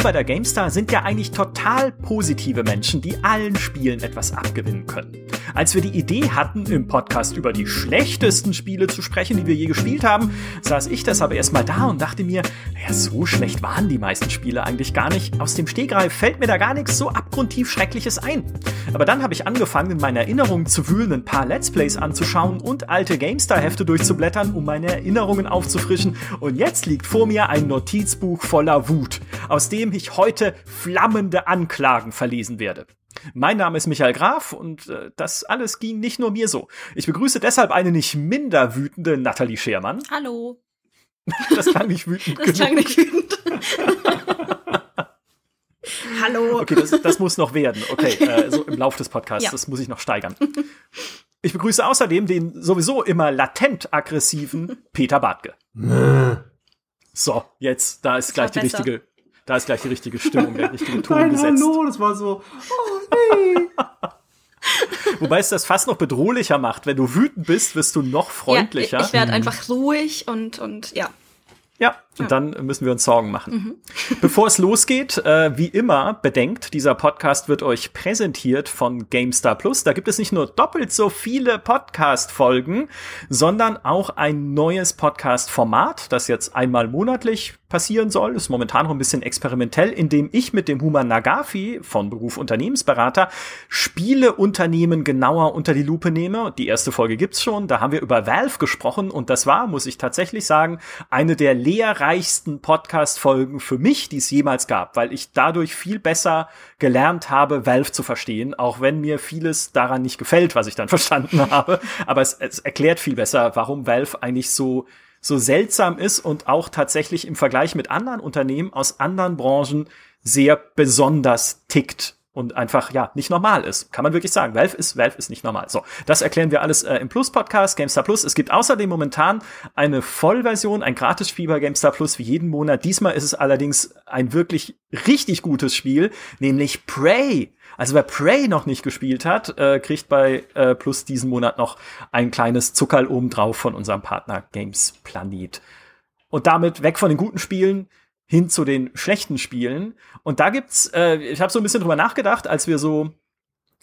wir bei der GameStar sind ja eigentlich total positive Menschen, die allen Spielen etwas abgewinnen können. Als wir die Idee hatten, im Podcast über die schlechtesten Spiele zu sprechen, die wir je gespielt haben, saß ich deshalb erstmal da und dachte mir, ja, so schlecht waren die meisten Spiele eigentlich gar nicht. Aus dem Stegreif fällt mir da gar nichts so abgrundtief Schreckliches ein. Aber dann habe ich angefangen, in meinen Erinnerungen zu wühlen, ein paar Let's Plays anzuschauen und alte GameStar-Hefte durchzublättern, um meine Erinnerungen aufzufrischen. Und jetzt liegt vor mir ein Notizbuch voller Wut, aus dem ich heute flammende Anklagen verlesen werde. Mein Name ist Michael Graf und äh, das alles ging nicht nur mir so. Ich begrüße deshalb eine nicht minder wütende Nathalie Schermann. Hallo. Das klang nicht wütend Das klang nicht wütend. Hallo. Okay, das, das muss noch werden. Okay, äh, so im Lauf des Podcasts, Ja. das muss ich noch steigern. Ich begrüße außerdem den sowieso immer latent aggressiven Peter Bartke. So, jetzt, da ist gleich die besser. richtige, da ist gleich die richtige Stimmung, der richtige Ton Nein, gesetzt. hallo, das war so. Oh, nee. Wobei es das fast noch bedrohlicher macht. Wenn du wütend bist, wirst du noch freundlicher. Ja, ich ich werde einfach ruhig und, und ja. Ja, und dann müssen wir uns Sorgen machen. Bevor es losgeht, äh, wie immer, bedenkt, dieser Podcast wird euch präsentiert von GameStar Plus. Da gibt es nicht nur doppelt so viele Podcast-Folgen, sondern auch ein neues Podcast-Format, das jetzt einmal monatlich passieren soll. Ist momentan noch ein bisschen experimentell, indem ich mit dem Human Nagafi von Beruf Unternehmensberater Spieleunternehmen genauer unter die Lupe nehme. Die erste Folge gibt's schon. Da haben wir über Valve gesprochen und das war, muss ich tatsächlich sagen, eine der lehrreichsten Podcast-Folgen für mich, die es jemals gab, weil ich dadurch viel besser gelernt habe, Valve zu verstehen, auch wenn mir vieles daran nicht gefällt, was ich dann verstanden habe. Aber es, es erklärt viel besser, warum Valve eigentlich so so seltsam ist und auch tatsächlich im Vergleich mit anderen Unternehmen aus anderen Branchen sehr besonders tickt und einfach ja nicht normal ist. Kann man wirklich sagen. Valve ist Valve ist nicht normal. So, das erklären wir alles äh, im Plus Podcast GameStar Plus. Es gibt außerdem momentan eine Vollversion, ein Gratisspiel bei GameStar Plus wie jeden Monat. Diesmal ist es allerdings ein wirklich richtig gutes Spiel, nämlich Prey. Also wer Prey noch nicht gespielt hat, äh, kriegt bei äh, Plus diesen Monat noch ein kleines Zuckerl obendrauf von unserem Partner Games Planet. Und damit weg von den guten Spielen hin zu den schlechten Spielen. Und da gibt's, äh, ich habe so ein bisschen drüber nachgedacht, als wir so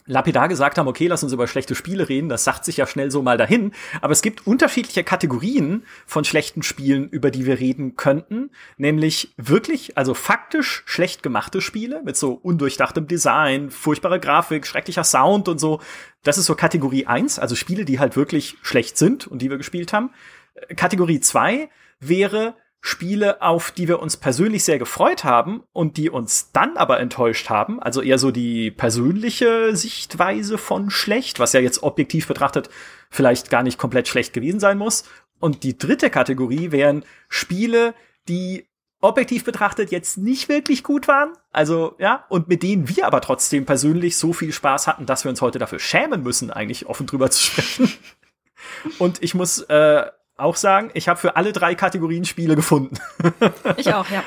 lapidar gesagt haben, okay, lass uns über schlechte Spiele reden, das sagt sich ja schnell so mal dahin, aber es gibt unterschiedliche Kategorien von schlechten Spielen, über die wir reden könnten, nämlich wirklich, also faktisch schlecht gemachte Spiele mit so undurchdachtem Design, furchtbare Grafik, schrecklicher Sound und so. Das ist so Kategorie eins, also Spiele, die halt wirklich schlecht sind und die wir gespielt haben. Äh, Kategorie zwei wäre Spiele, auf die wir uns persönlich sehr gefreut haben und die uns dann aber enttäuscht haben. Also eher so die persönliche Sichtweise von schlecht, was ja jetzt objektiv betrachtet vielleicht gar nicht komplett schlecht gewesen sein muss. Und die dritte Kategorie wären Spiele, die objektiv betrachtet jetzt nicht wirklich gut waren. Also, ja, und mit denen wir aber trotzdem persönlich so viel Spaß hatten, dass wir uns heute dafür schämen müssen, eigentlich offen drüber zu sprechen. Und ich muss äh, auch sagen, ich habe für alle drei Kategorien Spiele gefunden. Ich auch, ja.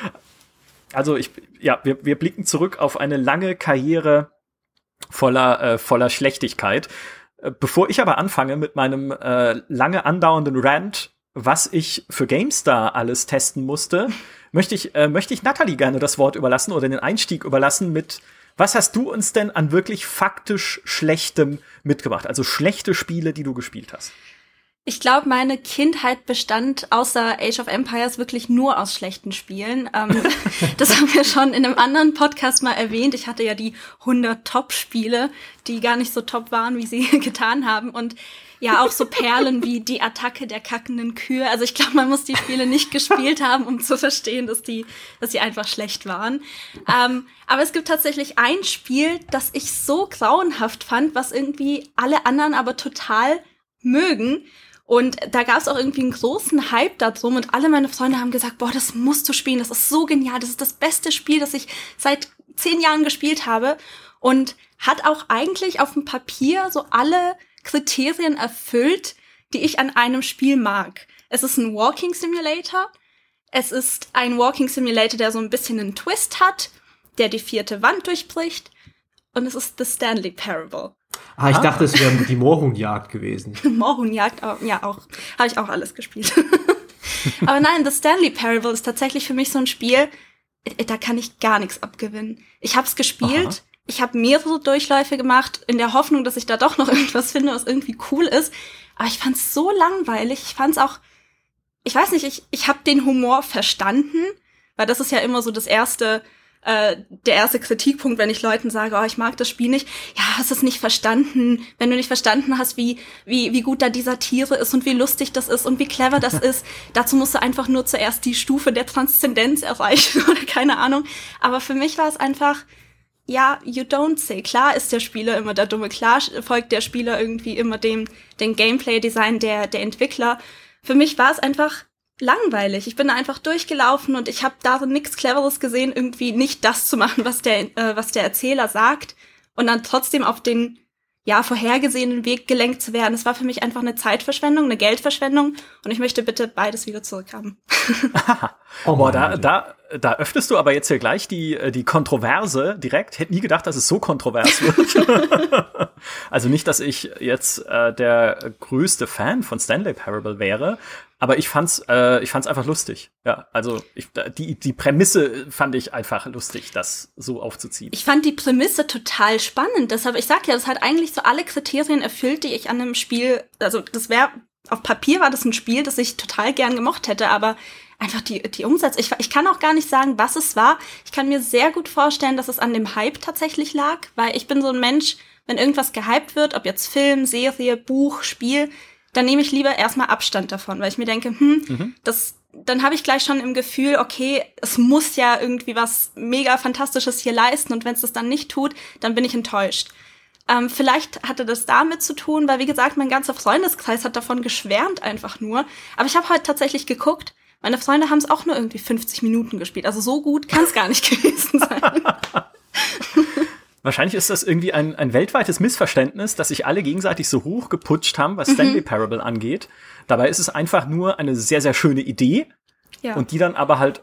Also ich, ja, wir, wir blicken zurück auf eine lange Karriere voller, äh, voller Schlechtigkeit. Äh, Bevor ich aber anfange mit meinem äh, lange andauernden Rant, was ich für GameStar alles testen musste, möchte ich, äh, möchte ich Natalie gerne das Wort überlassen oder den Einstieg überlassen mit was hast du uns denn an wirklich faktisch Schlechtem mitgebracht? Also schlechte Spiele, die du gespielt hast. Ich glaube, meine Kindheit bestand außer Age of Empires wirklich nur aus schlechten Spielen. Ähm, das haben wir schon in einem anderen Podcast mal erwähnt. Ich hatte ja die 100 Top-Spiele, die gar nicht so top waren, wie sie getan haben. Und ja, auch so Perlen wie die Attacke der kackenden Kühe. Also ich glaube, man muss die Spiele nicht gespielt haben, um zu verstehen, dass die, dass sie einfach schlecht waren. Ähm, aber es gibt tatsächlich ein Spiel, das ich so grauenhaft fand, was irgendwie alle anderen aber total mögen. Und da gab es auch irgendwie einen großen Hype darum und alle meine Freunde haben gesagt, boah, das musst du spielen, das ist so genial, das ist das beste Spiel, das ich seit zehn Jahren gespielt habe und hat auch eigentlich auf dem Papier so alle Kriterien erfüllt, die ich an einem Spiel mag. Es ist ein Walking Simulator, es ist ein Walking Simulator, der so ein bisschen einen Twist hat, der die vierte Wand durchbricht und es ist The Stanley Parable. Ah, ich dachte, es wäre die Moorhuhnjagd gewesen. Auch- ja auch, habe ich auch alles gespielt. Aber nein, The Stanley Parable ist tatsächlich für mich so ein Spiel, äh, da kann ich gar nichts abgewinnen. Ich habe es gespielt, Aha. ich habe mehrere Durchläufe gemacht, in der Hoffnung, dass ich da doch noch irgendwas finde, was irgendwie cool ist. Aber ich fand es so langweilig. Ich fand es auch, ich weiß nicht, ich, ich habe den Humor verstanden, weil das ist ja immer so das erste, äh, der erste Kritikpunkt, wenn ich Leuten sage, oh, ich mag das Spiel nicht. Ja, hast es nicht verstanden. Wenn du nicht verstanden hast, wie, wie, wie gut da dieser Tiere ist und wie lustig das ist und wie clever das ist, dazu musst du einfach nur zuerst die Stufe der Transzendenz erreichen oder keine Ahnung. Aber für mich war es einfach, ja, you don't say. Klar ist der Spieler immer der Dumme. Klar folgt der Spieler irgendwie immer dem, dem Gameplay-Design der, der Entwickler. Für mich war es einfach langweilig. Ich bin da einfach durchgelaufen und ich habe da nichts Cleveres gesehen, irgendwie nicht das zu machen, was der, äh, was der Erzähler sagt und dann trotzdem auf den ja vorhergesehenen Weg gelenkt zu werden. Es war für mich einfach eine Zeitverschwendung, eine Geldverschwendung und ich möchte bitte beides wieder zurückhaben. oh, Boah, da, da, da öffnest du aber jetzt hier gleich die, äh, die Kontroverse direkt. Hätte nie gedacht, dass es so kontrovers wird. also nicht, dass ich jetzt äh, der größte Fan von Stanley Parable wäre, aber ich fand's, äh, ich fand's einfach lustig. Ja, also ich, die, die Prämisse fand ich einfach lustig, das so aufzuziehen. Ich fand die Prämisse total spannend. Deshalb, ich sag ja, das hat eigentlich so alle Kriterien erfüllt, die ich an einem Spiel, also das wäre, auf Papier war das ein Spiel, das ich total gern gemocht hätte, aber einfach die, die Umsetzung. Ich, ich kann auch gar nicht sagen, was es war. Ich kann mir sehr gut vorstellen, dass es an dem Hype tatsächlich lag, weil ich bin so ein Mensch, wenn irgendwas gehypt wird, ob jetzt Film, Serie, Buch, Spiel, dann nehme ich lieber erstmal Abstand davon, weil ich mir denke, hm, mhm. das, dann habe ich gleich schon im Gefühl, okay, es muss ja irgendwie was mega Fantastisches hier leisten und wenn es das dann nicht tut, dann bin ich enttäuscht. Ähm, vielleicht hatte das damit zu tun, weil wie gesagt, mein ganzer Freundeskreis hat davon geschwärmt einfach nur. Aber ich habe heute tatsächlich geguckt, meine Freunde haben es auch nur irgendwie 50 Minuten gespielt. Also so gut kann es gar nicht gewesen sein. Wahrscheinlich ist das irgendwie ein, ein weltweites Missverständnis, dass sich alle gegenseitig so hoch geputscht haben, was mhm. Stanley Parable angeht. Dabei ist es einfach nur eine sehr, sehr schöne Idee. Ja. Und die dann aber halt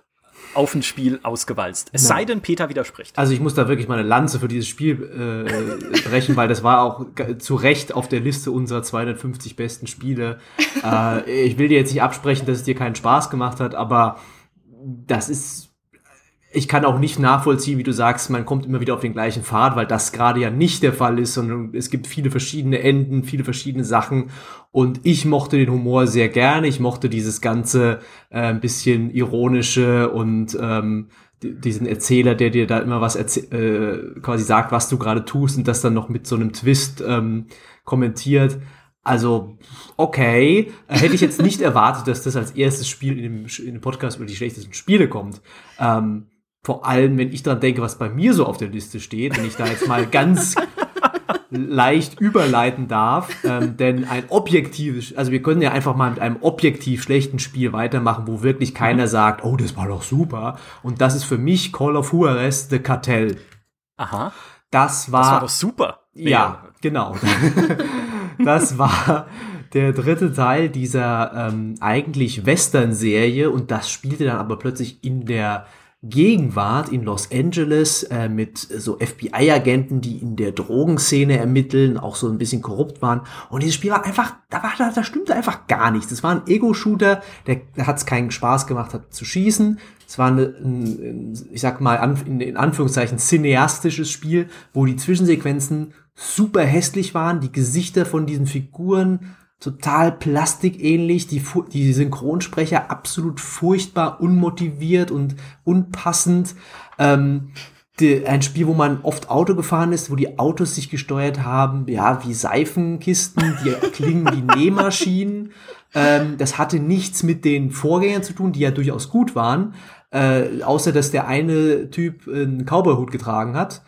auf ein Spiel ausgewalzt. Es ja. sei denn, Peter widerspricht. Also ich muss da wirklich mal eine Lanze für dieses Spiel äh, brechen, weil das war auch zu Recht auf der Liste unserer 250 besten Spiele. äh, ich will dir jetzt nicht absprechen, dass es dir keinen Spaß gemacht hat, aber das ist ich kann auch nicht nachvollziehen, wie du sagst, man kommt immer wieder auf den gleichen Pfad, weil das gerade ja nicht der Fall ist, sondern es gibt viele verschiedene Enden, viele verschiedene Sachen. Und ich mochte den Humor sehr gerne. Ich mochte dieses ganze äh, ein bisschen ironische und ähm, diesen Erzähler, der dir da immer was äh, quasi sagt, was du gerade tust und das dann noch mit so einem Twist ähm, kommentiert. Also, okay, hätte ich jetzt nicht erwartet, dass das als erstes Spiel in dem, in dem Podcast über die schlechtesten Spiele kommt. Ähm, vor allem, wenn ich dran denke, was bei mir so auf der Liste steht, wenn ich da jetzt mal ganz leicht überleiten darf. Ähm, denn ein objektives, also wir können ja einfach mal mit einem objektiv schlechten Spiel weitermachen, wo wirklich keiner mhm. sagt, oh, das war doch super. Und das ist für mich Call of Juarez The Cartel. Aha. Das war. Das war doch super. Ja, genau. das war der dritte Teil dieser ähm, eigentlich Western-Serie und das spielte dann aber plötzlich in der Gegenwart in Los Angeles äh, mit so FBI-Agenten, die in der Drogenszene ermitteln, auch so ein bisschen korrupt waren. Und dieses Spiel war einfach, da war da, da stimmte einfach gar nichts. Es war ein Ego-Shooter, der, der hat es keinen Spaß gemacht hat zu schießen. Es war eine, ein, ich sag mal in, in Anführungszeichen cineastisches Spiel, wo die Zwischensequenzen super hässlich waren, die Gesichter von diesen Figuren total plastikähnlich, die, die Synchronsprecher absolut furchtbar unmotiviert und unpassend. Ähm, die, ein Spiel, wo man oft Auto gefahren ist, wo die Autos sich gesteuert haben, ja, wie Seifenkisten, die klingen wie Nähmaschinen. Ähm, das hatte nichts mit den Vorgängern zu tun, die ja durchaus gut waren, äh, außer dass der eine Typ einen Cowboyhut getragen hat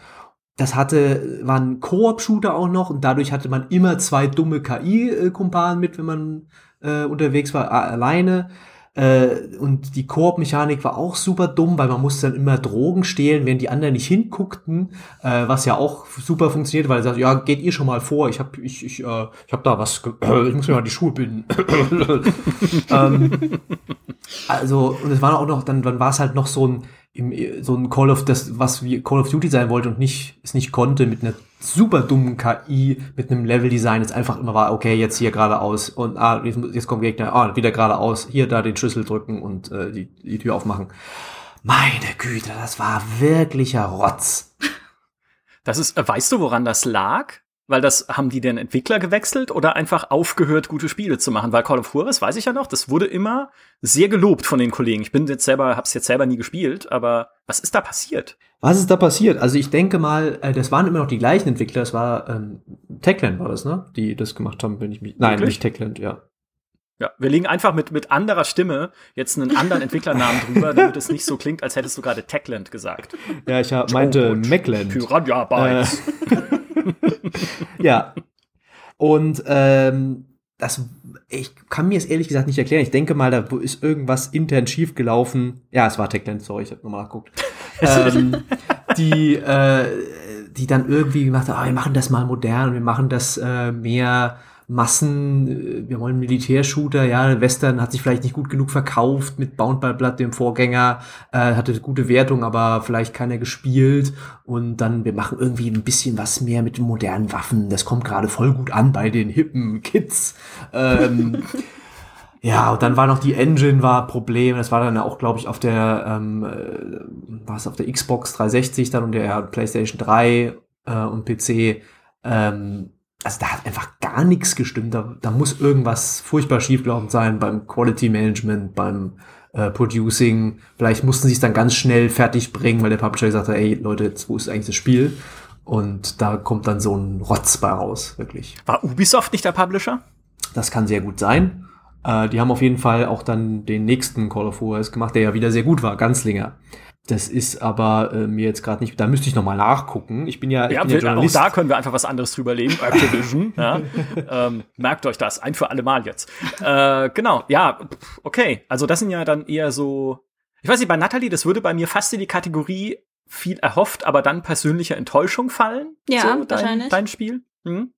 das hatte, war ein Koop-Shooter auch noch und dadurch hatte man immer zwei dumme KI-Kumpanen mit, wenn man äh, unterwegs war, alleine. Äh, und die Koop-Mechanik war auch super dumm, weil man musste dann immer Drogen stehlen, während die anderen nicht hinguckten, äh, was ja auch super funktioniert, weil er sagt, ja, geht ihr schon mal vor, ich hab, ich, ich, äh, ich hab da was, ich muss mir mal die Schuhe binden. ähm, also, und es war auch noch, dann, dann war es halt noch so ein, im, so ein Call of das, was wie Call of Duty sein wollte und nicht, es nicht konnte mit einer super dummen KI, mit einem Level-Design, jetzt einfach immer war, okay, jetzt hier geradeaus und ah, jetzt, jetzt kommt Gegner, ah, wieder geradeaus, hier da den Schlüssel drücken und äh, die, die Tür aufmachen. Meine Güte, das war wirklicher Rotz. Das ist, äh, weißt du, woran das lag? Weil das, haben die den Entwickler gewechselt oder einfach aufgehört, gute Spiele zu machen? Weil Call of Juarez, weiß ich ja noch, das wurde immer sehr gelobt von den Kollegen. Ich bin jetzt selber, hab's jetzt selber nie gespielt, aber was ist da passiert? Was ist da passiert? Also ich denke mal, äh, das waren immer noch die gleichen Entwickler. Das war ähm, Techland war das, ne? Die das gemacht haben, wenn ich mich. Nein, Wirklich? nicht Techland, ja. Ja, wir legen einfach mit, mit anderer Stimme jetzt einen anderen Entwicklernamen drüber, damit es nicht so klingt, als hättest du gerade Techland gesagt. Ja, ich hab, meinte Macland. Piranha Bytes. Ja. Und ähm, das, ich kann mir es ehrlich gesagt nicht erklären. Ich denke mal, da ist irgendwas intern schief gelaufen. Ja, es war Techland, sorry, ich habe nochmal nachgeguckt. ähm, die, äh, die dann irgendwie gemacht haben, ah, wir machen das mal modern, wir machen das äh, mehr Massen, äh, wir wollen Militärshooter, ja, Western hat sich vielleicht nicht gut genug verkauft mit Bound by Blood, dem Vorgänger, äh, hatte gute Wertung, aber vielleicht keiner gespielt und dann, wir machen irgendwie ein bisschen was mehr mit modernen Waffen, das kommt gerade voll gut an bei den hippen Kids. Ähm, ja, und dann war noch die Engine war Problem. Das war dann auch, glaube ich, auf der, ähm, äh, war es auf der Xbox 360 dann und der PlayStation 3 äh, und PC. Ähm, also da hat einfach gar nichts gestimmt. Da, da muss irgendwas furchtbar schiefgelaufen sein beim Quality Management, beim äh, Producing. Vielleicht mussten sie es dann ganz schnell fertig bringen, weil der Publisher gesagt hat, ey Leute, jetzt wo ist eigentlich das Spiel? Und da kommt dann so ein Rotz bei raus, wirklich. War Ubisoft nicht der Publisher? Das kann sehr gut sein. Äh, die haben auf jeden Fall auch dann den nächsten Call of Juarez gemacht, der ja wieder sehr gut war, Ganzlinger. Das ist aber äh, mir jetzt gerade nicht, da müsste ich noch mal nachgucken. Ich bin ja, ich Ja, bin ja wir, auch Journalist. da können wir einfach was anderes drüber legen. Activision. ja. ähm, merkt euch das, ein für alle Mal jetzt. Äh, genau, ja, okay. Also das sind ja dann eher so. Ich weiß nicht, bei Natalie, das würde bei mir fast in die Kategorie viel erhofft, aber dann persönliche Enttäuschung fallen. Ja, so, dein, wahrscheinlich. Dein Spiel. Hm?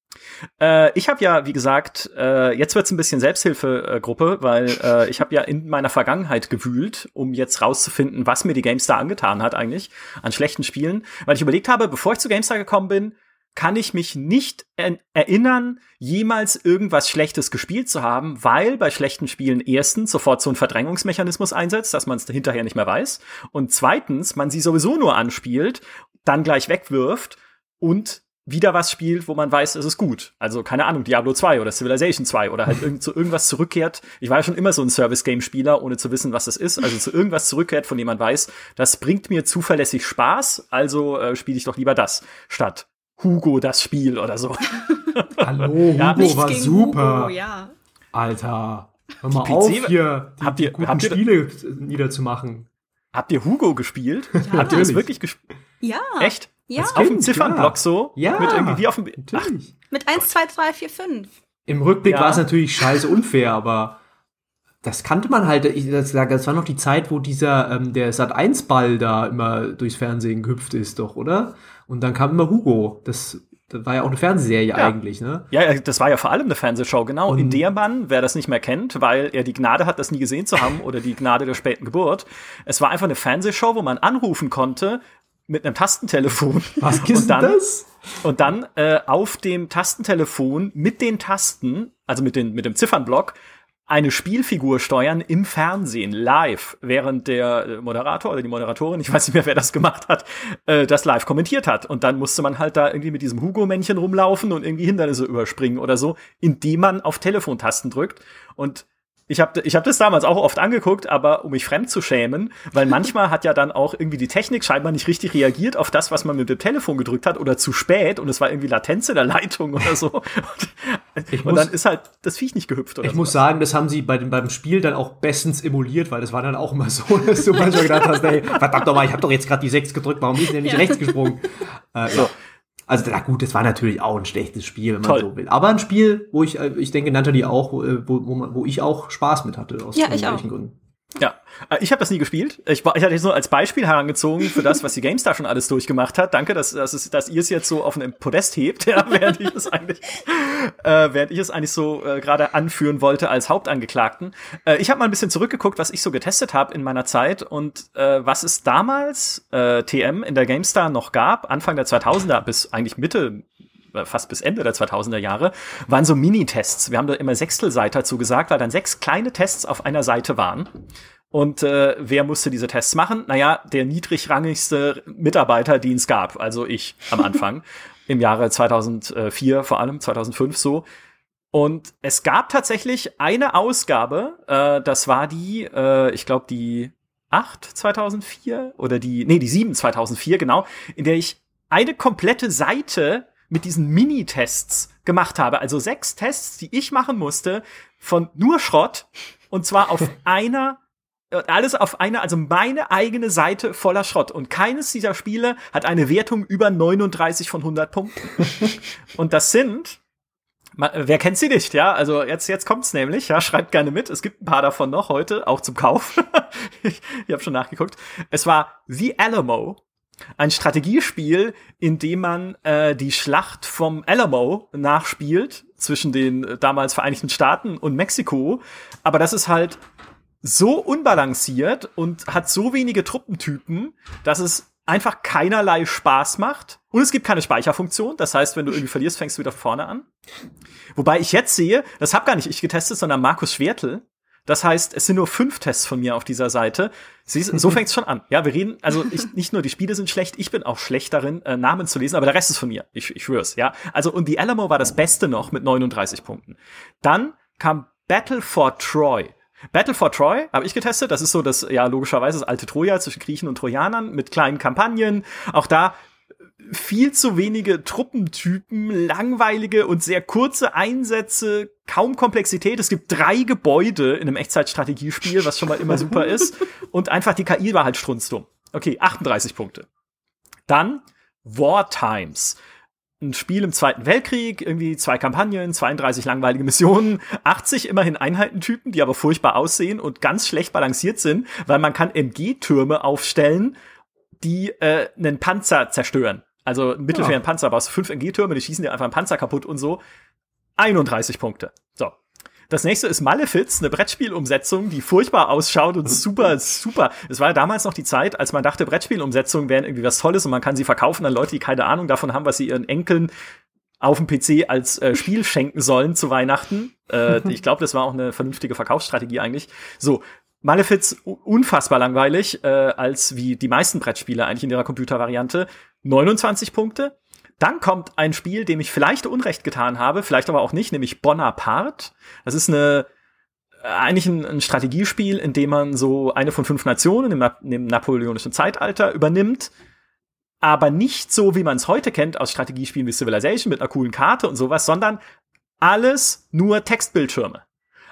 Äh, ich habe ja, wie gesagt, äh, jetzt wird's ein bisschen Selbsthilfegruppe, weil äh, ich habe ja in meiner Vergangenheit gewühlt, um jetzt rauszufinden, was mir die GameStar angetan hat eigentlich an schlechten Spielen, weil ich überlegt habe, bevor ich zu GameStar gekommen bin, kann ich mich nicht er erinnern, jemals irgendwas Schlechtes gespielt zu haben, weil bei schlechten Spielen erstens sofort so ein Verdrängungsmechanismus einsetzt, dass man es hinterher nicht mehr weiß, und zweitens man sie sowieso nur anspielt, dann gleich wegwirft und wieder was spielt, wo man weiß, es ist gut. Also, keine Ahnung, Diablo 2 oder Civilization 2 oder halt irgend, zu irgendwas zurückkehrt. Ich war ja schon immer so ein Service-Game-Spieler, ohne zu wissen, was das ist. Also zu irgendwas zurückkehrt, von dem man weiß, das bringt mir zuverlässig Spaß, also äh, spiele ich doch lieber das, statt Hugo das Spiel oder so. Hallo, Hugo Ja, war gegen super. Hugo, ja. Alter, hör mal auf hier, die, habt die ihr- guten habt ihr- Spiele niederzumachen. Habt ihr Hugo gespielt? Habt ihr das wirklich gespielt? Ja. Echt? Ja. Auf dem Ziffernblock so? Ja, Mit irgendwie wie auf dem. Ach. Mit 1, 2, 3, 4, 5. Im Rückblick Ja. war es natürlich scheiße unfair, aber das kannte man halt. Ich, das, das war noch die Zeit, wo dieser ähm, der Sat 1 Ball da immer durchs Fernsehen gehüpft ist, doch, oder? Und dann kam immer Hugo. Das, das war ja auch eine Fernsehserie Ja. eigentlich, ne? Ja, das war ja vor allem eine Fernsehshow, genau. in Und- der man, wer das nicht mehr kennt, weil er die Gnade hat, das nie gesehen zu haben oder die Gnade der späten Geburt. Es war einfach eine Fernsehshow, wo man anrufen konnte mit einem Tastentelefon. Was und ist dann, das? Und dann äh, auf dem Tastentelefon mit den Tasten, also mit, den, mit dem Ziffernblock, eine Spielfigur steuern im Fernsehen, live, während der äh, Moderator oder die Moderatorin, ich weiß nicht mehr, wer das gemacht hat, äh, das live kommentiert hat. Und dann musste man halt da irgendwie mit diesem Hugo-Männchen rumlaufen und irgendwie Hindernisse überspringen oder so, indem man auf Telefontasten drückt. Und ich habe ich hab das damals auch oft angeguckt, aber um mich fremd zu schämen, weil manchmal hat ja dann auch irgendwie die Technik scheinbar nicht richtig reagiert auf das, was man mit dem Telefon gedrückt hat oder zu spät und es war irgendwie Latenz in der Leitung oder so. Und, Ich und muss- dann ist halt das Viech nicht gehüpft oder Ich so. muss sagen, das haben sie bei dem, beim Spiel dann auch bestens emuliert, weil das war dann auch immer so, dass du manchmal gedacht hast, ey, verdammt doch mal, ich habe doch jetzt gerade die 6 gedrückt, warum ist denn nicht Ja. rechts gesprungen? Äh, So. ja. Also, na gut, das war natürlich auch ein schlechtes Spiel, wenn man Toll. so will. Aber ein Spiel, wo ich, äh, ich denke, Natalie auch, wo, äh, wo, wo, man, wo ich auch Spaß mit hatte, aus Ja, ich irgendwelchen auch. Gründen. Ja, ich habe das nie gespielt. Ich, war- ich hatte es nur als Beispiel herangezogen für das, was die GameStar schon alles durchgemacht hat. Danke, dass, dass, es, dass ihr es jetzt so auf einem Podest hebt, ja, während ich es eigentlich, äh, während ich es eigentlich so äh, gerade anführen wollte als Hauptangeklagten. Äh, ich habe mal ein bisschen zurückgeguckt, was ich so getestet habe in meiner Zeit und äh, was es damals äh, TM in der GameStar noch gab, Anfang der 2000er bis eigentlich Mitte äh, fast bis Ende der 2000er Jahre, waren so Mini-Tests. Wir haben da immer Sechstelseiter dazu gesagt, weil dann sechs kleine Tests auf einer Seite waren. Und äh, wer musste diese Tests machen? Naja, der niedrigrangigste Mitarbeiter, den es gab, also ich am Anfang, im Jahre 2004 vor allem, 2005 so. Und es gab tatsächlich eine Ausgabe, äh, das war die, äh, ich glaube die 8 2004 oder die, nee, die 7 2004, genau, in der ich eine komplette Seite mit diesen Mini-Tests gemacht habe. Also sechs Tests, die ich machen musste, von nur Schrott. Und zwar auf einer alles auf einer, also meine eigene Seite voller Schrott. Und keines dieser Spiele hat eine Wertung über 39 von 100 Punkten. und das sind, wer kennt sie nicht, ja? Also jetzt, jetzt kommt's nämlich, ja? Schreibt gerne mit. Es gibt ein paar davon noch heute, auch zum Kauf. ich ich habe schon nachgeguckt. Es war The Alamo ein Strategiespiel, in dem man äh, die Schlacht vom Alamo nachspielt zwischen den äh, damals Vereinigten Staaten und Mexiko. Aber das ist halt so unbalanciert und hat so wenige Truppentypen, dass es einfach keinerlei Spaß macht. Und es gibt keine Speicherfunktion. Das heißt, wenn du irgendwie verlierst, fängst du wieder vorne an. Wobei ich jetzt sehe, das hab gar nicht ich getestet, sondern Markus Schwertel, das heißt, es sind nur fünf Tests von mir auf dieser Seite. Siehst, so fängt's schon an. Ja, wir reden, also ich, nicht nur die Spiele sind schlecht, ich bin auch schlecht darin, äh, Namen zu lesen, aber der Rest ist von mir. Ich, ich schwör's, ja. Also, und die Alamo war das Beste noch mit 39 Punkten. Dann kam Battle for Troy. Battle for Troy habe ich getestet. Das ist so das, ja, logischerweise das alte Troja zwischen Griechen und Trojanern mit kleinen Kampagnen. Auch da viel zu wenige Truppentypen, langweilige und sehr kurze Einsätze, kaum Komplexität. Es gibt drei Gebäude in einem Echtzeitstrategiespiel, was schon mal immer super ist. Und einfach die KI war halt strunzdumm. Okay, 38 Punkte. Dann War Times. Ein Spiel im Zweiten Weltkrieg, irgendwie zwei Kampagnen, 32 langweilige Missionen, 80 immerhin Einheitentypen, die aber furchtbar aussehen und ganz schlecht balanciert sind, weil man kann MG-Türme aufstellen, die äh, einen Panzer zerstören. Also ein mittelschweren ja. Panzer, aber fünf MG-Türme, die schießen dir einfach einen Panzer kaputt und so. 31 Punkte. So. Das nächste ist Malefiz, eine Brettspielumsetzung, die furchtbar ausschaut und super, super. Es war ja damals noch die Zeit, als man dachte, Brettspielumsetzungen wären irgendwie was Tolles und man kann sie verkaufen an Leute, die keine Ahnung davon haben, was sie ihren Enkeln auf dem PC als äh, Spiel schenken sollen zu Weihnachten. Äh, ich glaube, das war auch eine vernünftige Verkaufsstrategie eigentlich. So, Malefiz unfassbar langweilig, äh, als wie die meisten Brettspiele eigentlich in ihrer Computervariante. 29 Punkte. Dann kommt ein Spiel, dem ich vielleicht Unrecht getan habe, vielleicht aber auch nicht, nämlich Bonaparte. Das ist eine äh, eigentlich ein, ein Strategiespiel, in dem man so eine von fünf Nationen im, im napoleonischen Zeitalter übernimmt, aber nicht so, wie man es heute kennt aus Strategiespielen wie Civilization mit einer coolen Karte und sowas, sondern alles nur Textbildschirme.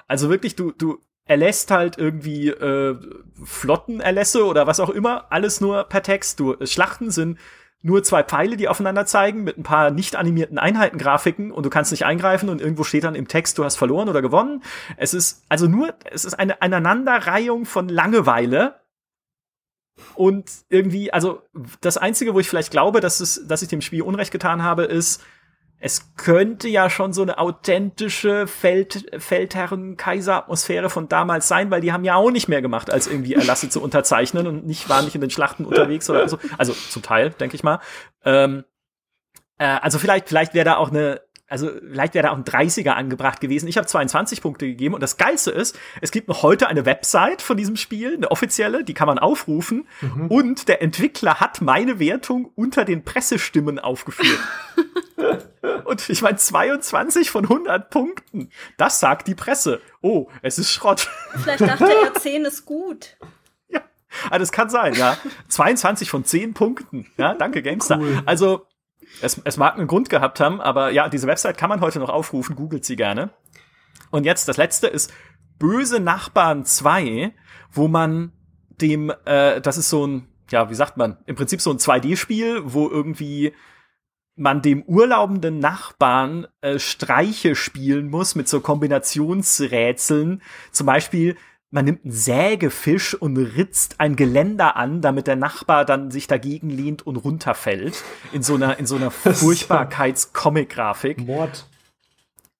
Also wirklich, du, du erlässt halt irgendwie äh, Flottenerlässe oder was auch immer, alles nur per Text. Du, Schlachten sind nur zwei Pfeile, die aufeinander zeigen, mit ein paar nicht animierten Einheitengrafiken und du kannst nicht eingreifen und irgendwo steht dann im Text, du hast verloren oder gewonnen. Es ist also nur, es ist eine Aneinanderreihung von Langeweile. Und irgendwie, also das Einzige, wo ich vielleicht glaube, dass, es, dass ich dem Spiel Unrecht getan habe, ist, es könnte ja schon so eine authentische Feld, Feldherren-Kaiser-Atmosphäre von damals sein, weil die haben ja auch nicht mehr gemacht, als irgendwie Erlasse zu unterzeichnen und nicht waren nicht in den Schlachten unterwegs oder so. Also zum Teil, denke ich mal. Ähm, äh, also vielleicht, vielleicht wäre da auch eine, also vielleicht wäre da auch ein 30er angebracht gewesen. Ich habe 22 Punkte gegeben und das Geilste ist, es gibt noch heute eine Website von diesem Spiel, eine offizielle, die kann man aufrufen mhm. und der Entwickler hat meine Wertung unter den Pressestimmen aufgeführt. Und ich meine, 22 von 100 Punkten. Das sagt die Presse. Oh, es ist Schrott. Vielleicht dachte er, 10 ist gut. Ja, also das kann sein, ja. 22 von 10 Punkten. Ja, danke, GameStar. Cool. Also, es, es mag einen Grund gehabt haben, aber ja, diese Website kann man heute noch aufrufen. Googelt sie gerne. Und jetzt das letzte ist Böse Nachbarn 2, wo man dem, äh, das ist so ein, ja, wie sagt man, im Prinzip so ein 2D-Spiel, wo irgendwie man dem urlaubenden Nachbarn äh, Streiche spielen muss mit so Kombinationsrätseln. Zum Beispiel, man nimmt einen Sägefisch und ritzt ein Geländer an, damit der Nachbar dann sich dagegen lehnt und runterfällt. In so einer, in so einer Furchtbarkeits-Comic-Grafik. Mord.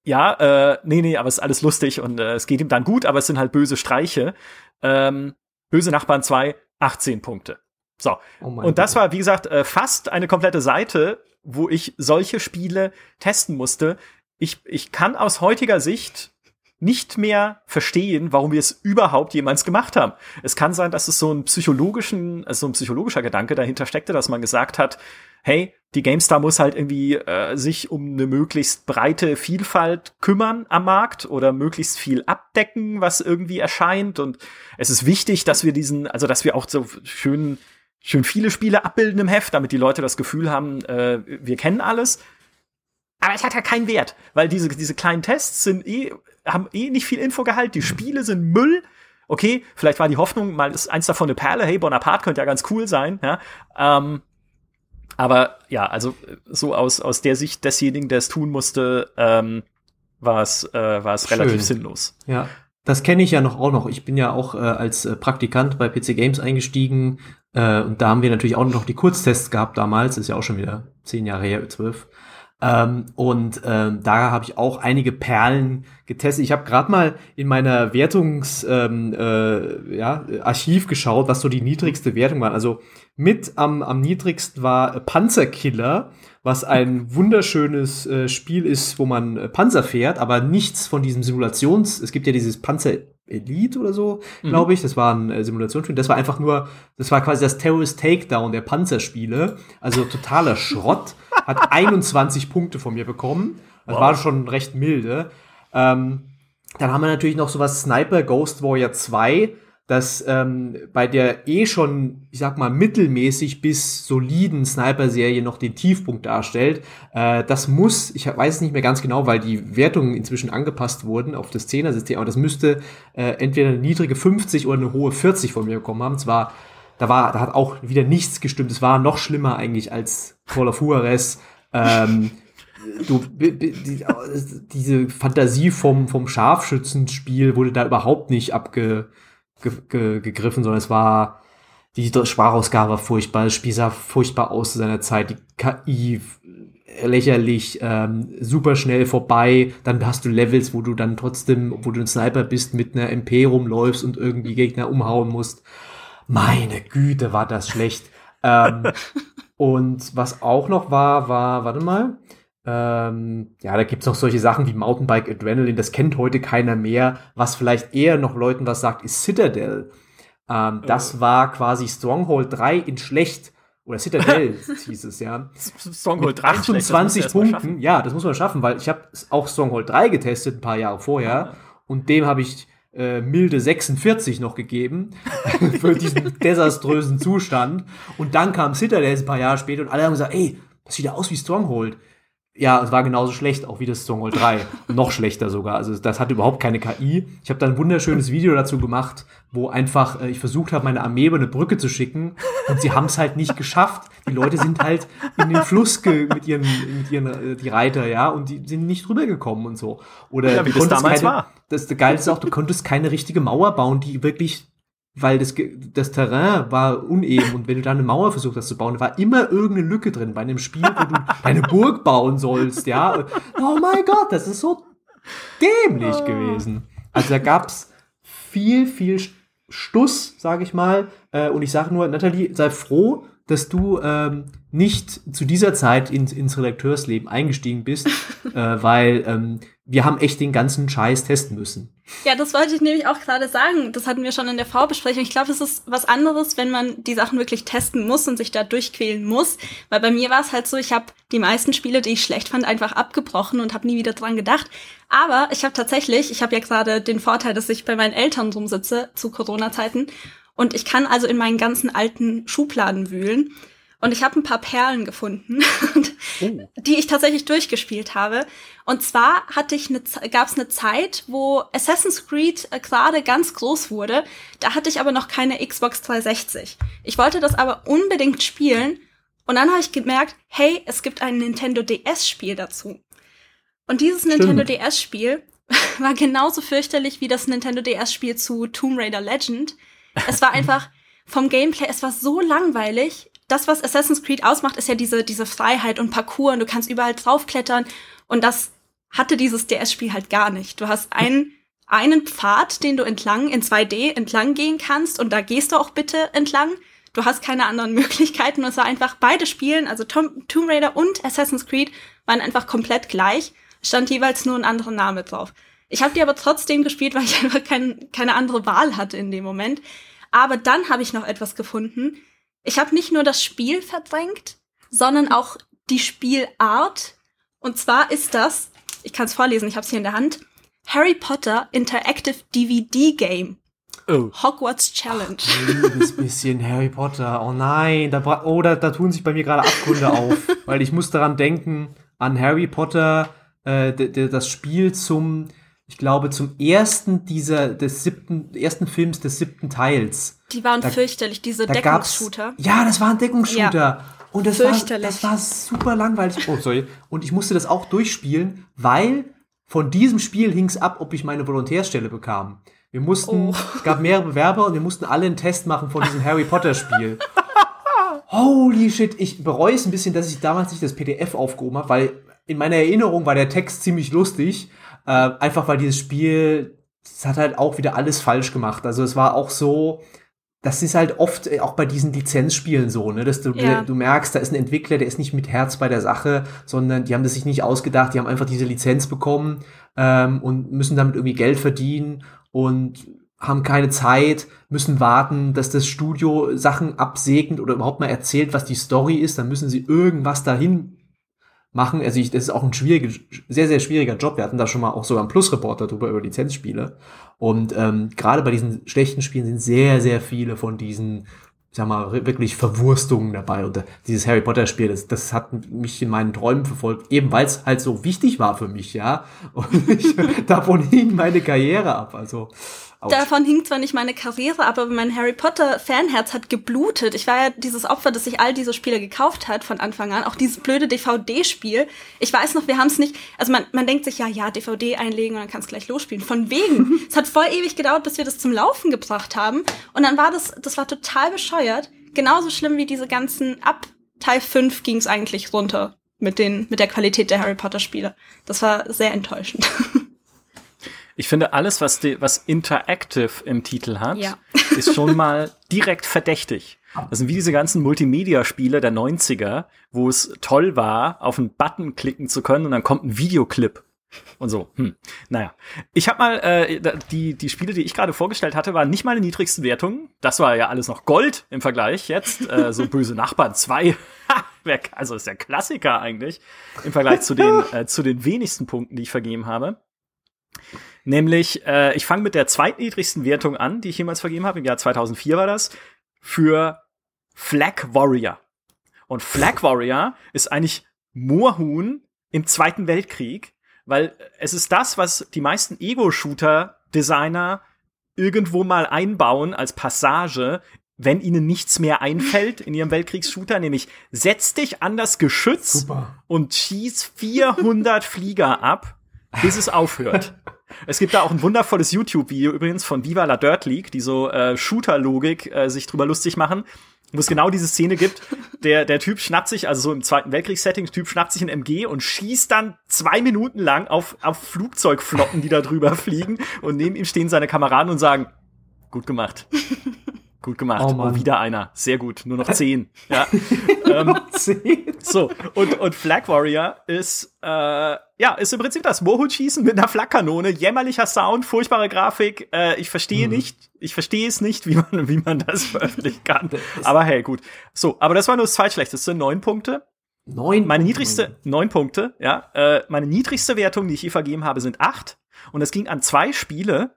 Ja, äh, nee, nee, aber es ist alles lustig und äh, es geht ihm dann gut, aber es sind halt böse Streiche. Ähm, böse Nachbarn 2, 18 Punkte. So. Oh und das Gott. war, wie gesagt, äh, fast eine komplette Seite wo ich solche Spiele testen musste. Ich, ich kann aus heutiger Sicht nicht mehr verstehen, warum wir es überhaupt jemals gemacht haben. Es kann sein, dass es so ein psychologischen, also so ein psychologischer Gedanke dahinter steckte, dass man gesagt hat, hey, die GameStar muss halt irgendwie äh, sich um eine möglichst breite Vielfalt kümmern am Markt oder möglichst viel abdecken, was irgendwie erscheint. Und es ist wichtig, dass wir diesen, also dass wir auch so schön, schön viele Spiele abbilden im Heft, damit die Leute das Gefühl haben, äh, wir kennen alles. Aber es hat ja keinen Wert, weil diese, diese kleinen Tests sind eh, haben eh nicht viel Infogehalt, die Spiele sind Müll. Okay, vielleicht war die Hoffnung, mal ist eins davon eine Perle, hey, Bonaparte könnte ja ganz cool sein, ja. Ähm, aber ja, also so aus, aus der Sicht desjenigen, der es tun musste, ähm, war es äh, war es relativ sinnlos. Ja, das kenne ich ja noch auch noch. Ich bin ja auch äh, als äh, Praktikant bei PC Games eingestiegen äh, und da haben wir natürlich auch noch die Kurztests gehabt damals. Ist ja auch schon wieder zehn Jahre her, zwölf. Ähm, und ähm, da habe ich auch einige Perlen getestet. Ich habe gerade mal in meiner Wertungs ähm, äh, ja, Archiv geschaut, was so die niedrigste Wertung war. Also mit am, am niedrigsten war Panzerkiller, was ein wunderschönes äh, Spiel ist, wo man äh, Panzer fährt, aber nichts von diesem Simulations. Es gibt ja dieses Panzer Elite oder so, mhm. glaube ich. Das war ein äh, Simulationsspiel. Das war einfach nur, das war quasi das Terrorist Takedown der Panzerspiele. Also totaler Schrott. Hat 21 Punkte von mir bekommen. Das wow. war schon recht milde. Ähm, dann haben wir natürlich noch sowas Sniper Ghost Warrior 2 dass ähm, bei der eh schon, ich sag mal, mittelmäßig bis soliden Sniper-Serie noch den Tiefpunkt darstellt. Äh, das muss, ich weiß es nicht mehr ganz genau, weil die Wertungen inzwischen angepasst wurden auf das 10er-System, aber das müsste äh, entweder eine niedrige 50 oder eine hohe 40 von mir bekommen haben. Zwar, da war, da hat auch wieder nichts gestimmt. Es war noch schlimmer eigentlich als Call of Juarez. Ähm, du, die, diese Fantasie vom, vom Scharfschützenspiel wurde da überhaupt nicht abge ge ge gegriffen, sondern es war, die Sprachausgabe war furchtbar, das Spiel sah furchtbar aus zu seiner Zeit, die KI lächerlich, ähm, super schnell vorbei, dann hast du Levels, wo du dann trotzdem, obwohl du ein Sniper bist, mit einer MP rumläufst und irgendwie Gegner umhauen musst. Meine Güte, war das schlecht. ähm, und was auch noch war, war, warte mal, ähm, ja, da gibt's noch solche Sachen wie Mountainbike Adrenaline, das kennt heute keiner mehr. Was vielleicht eher noch Leuten was sagt, ist Citadel. Ähm, das oh. war quasi Stronghold 3 in schlecht. Oder Citadel hieß es, ja. Stronghold 3 28 schlecht, Punkten. Ja, das muss man schaffen, weil ich habe auch Stronghold 3 getestet ein paar Jahre vorher. Ja. Und dem habe ich äh, milde 46 noch gegeben für diesen desaströsen Zustand. Und dann kam Citadel ein paar Jahre später und alle haben gesagt, ey, das sieht ja aus wie Stronghold. Ja, es war genauso schlecht, auch wie das Stronghold 3. Noch schlechter sogar. Also das hatte überhaupt keine KI. Ich habe dann ein wunderschönes Video dazu gemacht, wo einfach äh, ich versucht habe, meine Armee über eine Brücke zu schicken und sie haben es halt nicht geschafft. Die Leute sind halt in den Fluss mit ihren, mit ihren äh, die Reiter, ja, und die sind nicht rübergekommen und so. Oder ja, wie das damals keine, war. Das, das Geilste ist auch, du konntest keine richtige Mauer bauen, die wirklich weil das, das Terrain war uneben und wenn du da eine Mauer versucht hast zu bauen, war immer irgendeine Lücke drin bei einem Spiel, wo du deine Burg bauen sollst, ja. Oh mein Gott, das ist so dämlich oh. gewesen. Also da gab's viel, viel Stuss, sag ich mal. Äh, und ich sage nur, Nathalie, sei froh, dass du ähm, nicht zu dieser Zeit ins, ins Redakteursleben eingestiegen bist, äh, weil ähm, wir haben echt den ganzen Scheiß testen müssen. Ja, das wollte ich nämlich auch gerade sagen. Das hatten wir schon in der Vorbesprechung. Ich glaube, es ist was anderes, wenn man die Sachen wirklich testen muss und sich da durchquälen muss. Weil bei mir war es halt so, ich habe die meisten Spiele, die ich schlecht fand, einfach abgebrochen und habe nie wieder dran gedacht. Aber ich habe tatsächlich, ich habe ja gerade den Vorteil, dass ich bei meinen Eltern rumsitze zu Corona-Zeiten und ich kann also in meinen ganzen alten Schubladen wühlen. Und ich habe ein paar Perlen gefunden, oh. die ich tatsächlich durchgespielt habe. Und zwar hatte ich eine, gab es eine Zeit, wo Assassin's Creed äh, gerade ganz groß wurde. Da hatte ich aber noch keine Xbox 360. Ich wollte das aber unbedingt spielen. Und dann habe ich gemerkt, hey, es gibt ein Nintendo DS-Spiel dazu. Und dieses Stimmt. Nintendo DS-Spiel war genauso fürchterlich wie das Nintendo DS-Spiel zu Tomb Raider Legend. Es war einfach vom Gameplay, es war so langweilig das, was Assassin's Creed ausmacht, ist ja diese, diese Freiheit und Parcours und du kannst überall draufklettern. Und das hatte dieses DS-Spiel halt gar nicht. Du hast einen, einen Pfad, den du entlang, in 2D entlang gehen kannst und da gehst du auch bitte entlang. Du hast keine anderen Möglichkeiten. Und es war einfach beide Spielen, also Tom, Tomb Raider und Assassin's Creed, waren einfach komplett gleich. Stand jeweils nur ein anderer Name drauf. Ich habe die aber trotzdem gespielt, weil ich einfach kein, keine andere Wahl hatte in dem Moment. Aber dann habe ich noch etwas gefunden. Ich habe nicht nur das Spiel verdrängt, sondern auch die Spielart. Und zwar ist das, ich kann es vorlesen, ich habe es hier in der Hand, Harry Potter Interactive DVD Game. Oh. Hogwarts Challenge. Liebes bisschen Harry Potter. Oh nein, da, oh, da, da tun sich bei mir gerade Abgründe auf, weil ich muss daran denken, an Harry Potter, äh, das Spiel zum, ich glaube, zum ersten dieser, des siebten, ersten Films des siebten Teils. Die waren da, fürchterlich, diese Deckungsshooter. Ja, das war ein Deckungsshooter. Ja. Und das war, das war super langweilig. Oh, sorry. Und ich musste das auch durchspielen, weil von diesem Spiel hing es ab, ob ich meine Volontärstelle bekam. Wir mussten, oh. es gab mehrere Bewerber und wir mussten alle einen Test machen von diesem Harry Potter Spiel. Holy shit, ich bereue es ein bisschen, dass ich damals nicht das PDF aufgehoben habe, weil in meiner Erinnerung war der Text ziemlich lustig. Äh, einfach weil dieses Spiel, es hat halt auch wieder alles falsch gemacht. Also es war auch so, das ist halt oft äh, auch bei diesen Lizenzspielen so, ne, dass du, ja. du merkst, da ist ein Entwickler, der ist nicht mit Herz bei der Sache, sondern die haben das sich nicht ausgedacht, die haben einfach diese Lizenz bekommen ähm, und müssen damit irgendwie Geld verdienen und haben keine Zeit, müssen warten, dass das Studio Sachen absegnet oder überhaupt mal erzählt, was die Story ist, dann müssen sie irgendwas dahin machen. Also ich, das ist auch ein schwieriger, sehr, sehr schwieriger Job. Wir hatten da schon mal auch sogar einen Plus-Reporter drüber über Lizenzspiele. Und ähm, gerade bei diesen schlechten Spielen sind sehr, sehr viele von diesen sag mal, wirklich Verwurstungen dabei. Und äh, dieses Harry Potter Spiel, das, das hat mich in meinen Träumen verfolgt, eben weil es halt so wichtig war für mich, ja. Und ich, davon hing meine Karriere ab. Also Ouch. Davon hing zwar nicht meine Karriere, aber mein Harry Potter Fanherz hat geblutet. Ich war ja dieses Opfer, das sich all diese Spiele gekauft hat von Anfang an. Auch dieses blöde DVD-Spiel. Ich weiß noch, wir haben es nicht, also man, man denkt sich ja, ja, DVD einlegen und dann kannst gleich losspielen. Von wegen. es hat voll ewig gedauert, bis wir das zum Laufen gebracht haben. Und dann war das, das war total bescheuert. Genauso schlimm wie diese ganzen, ab Teil 5 ging es eigentlich runter mit den, mit der Qualität der Harry Potter Spiele. Das war sehr enttäuschend. Ich finde, alles, was, die, was Interactive im Titel hat, ja. ist schon mal direkt verdächtig. Das sind wie diese ganzen Multimedia-Spiele der 90er, wo es toll war, auf einen Button klicken zu können und dann kommt ein Videoclip und so. Hm. Naja, ich habe mal äh, die die Spiele, die ich gerade vorgestellt hatte, waren nicht meine niedrigsten Wertungen. Das war ja alles noch Gold im Vergleich jetzt. Äh, so böse Nachbarn 2. also ist der Klassiker eigentlich im Vergleich zu den äh, zu den wenigsten Punkten, die ich vergeben habe. Nämlich, äh, ich fange mit der zweitniedrigsten Wertung an, die ich jemals vergeben habe. Im Jahr 2004 war das. Für Flag Warrior. Und Flag Warrior ist eigentlich Moorhuhn im Zweiten Weltkrieg, weil es ist das, was die meisten Ego-Shooter-Designer irgendwo mal einbauen als Passage, wenn ihnen nichts mehr einfällt in ihrem Weltkriegsshooter, nämlich setz dich an das Geschütz Super. und schieß 400 Flieger ab, bis es aufhört. Es gibt da auch ein wundervolles YouTube-Video übrigens von Viva la Dirt League, die so äh, Shooter-Logik äh, sich drüber lustig machen, wo es genau diese Szene gibt. Der, der Typ schnappt sich, also so im Zweiten Weltkriegssetting, der Typ schnappt sich ein MG und schießt dann zwei Minuten lang auf, auf Flugzeugflotten, die da drüber fliegen und neben ihm stehen seine Kameraden und sagen, gut gemacht. Gut gemacht. Oh, oh, wieder einer. Sehr gut. Nur noch zehn. Ja. ähm, zehn. So, und, und Flag Warrior ist, äh, ja, ist im Prinzip das Mohut-Schießen mit einer Flakkanone. Jämmerlicher Sound, furchtbare Grafik. Äh, ich verstehe mhm. nicht, ich verstehe es nicht, wie man, wie man das veröffentlichen kann. aber hey, gut. So, aber das war nur das zweitschlechteste. Neun Punkte. Neun. Meine niedrigste, neun Punkte, ja. Äh, meine niedrigste Wertung, die ich je vergeben habe, sind acht. Und es ging an zwei Spiele,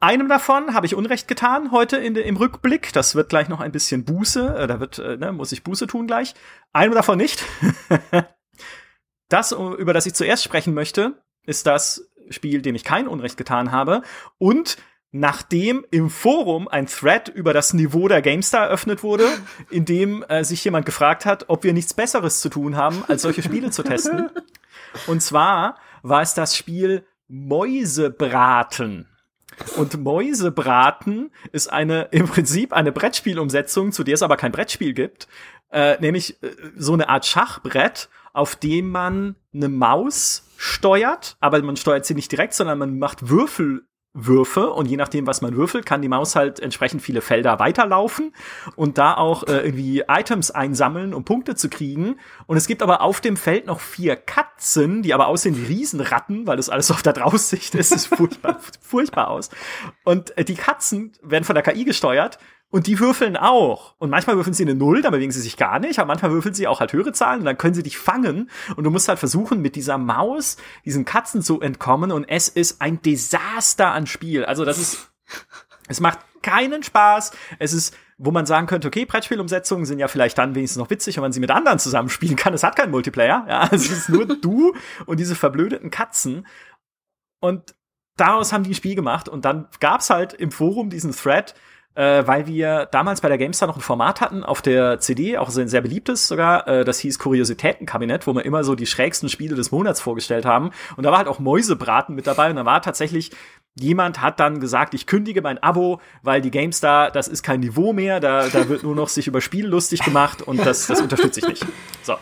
einem davon habe ich Unrecht getan heute in, im Rückblick. Das wird gleich noch ein bisschen Buße. Äh, da wird, äh, ne, muss ich Buße tun gleich. Einem davon nicht. das, über das ich zuerst sprechen möchte, ist das Spiel, dem ich kein Unrecht getan habe. Und nachdem im Forum ein Thread über das Niveau der GameStar eröffnet wurde, in dem äh, sich jemand gefragt hat, ob wir nichts Besseres zu tun haben, als solche Spiele zu testen. Und zwar war es das Spiel Mäusebraten. Und Mäusebraten ist eine im Prinzip eine Brettspielumsetzung, zu der es aber kein Brettspiel gibt, äh, nämlich äh, so eine Art Schachbrett, auf dem man eine Maus steuert, aber man steuert sie nicht direkt, sondern man macht Würfel Würfe und je nachdem, was man würfelt, kann die Maus halt entsprechend viele Felder weiterlaufen und da auch äh, irgendwie Items einsammeln, um Punkte zu kriegen. Und es gibt aber auf dem Feld noch vier Katzen, die aber aussehen wie Riesenratten, weil das alles auf der Draussicht ist. Das sieht furchtbar, furchtbar aus. Und äh, die Katzen werden von der KI gesteuert und die würfeln auch. Und manchmal würfeln sie eine Null, dann bewegen sie sich gar nicht, aber manchmal würfeln sie auch halt höhere Zahlen und dann können sie dich fangen. Und du musst halt versuchen, mit dieser Maus diesen Katzen zu entkommen. Und es ist ein Desaster an Spiel. Also das ist, es macht keinen Spaß. Es ist, wo man sagen könnte, okay, Brettspielumsetzungen sind ja vielleicht dann wenigstens noch witzig, wenn man sie mit anderen zusammenspielen kann. Es hat keinen Multiplayer. Ja, es ist nur du und diese verblödeten Katzen. Und daraus haben die ein Spiel gemacht. Und dann gab's halt im Forum diesen Thread, äh, weil wir damals bei der GameStar noch ein Format hatten auf der CD, auch ein sehr beliebtes sogar, äh, das hieß Kuriositätenkabinett, wo wir immer so die schrägsten Spiele des Monats vorgestellt haben. Und da war halt auch Mäusebraten mit dabei und da war tatsächlich Jemand hat dann gesagt, ich kündige mein Abo, weil die GameStar, das ist kein Niveau mehr, da, da wird nur noch sich über Spiele lustig gemacht und das, das unterstütze ich nicht. So.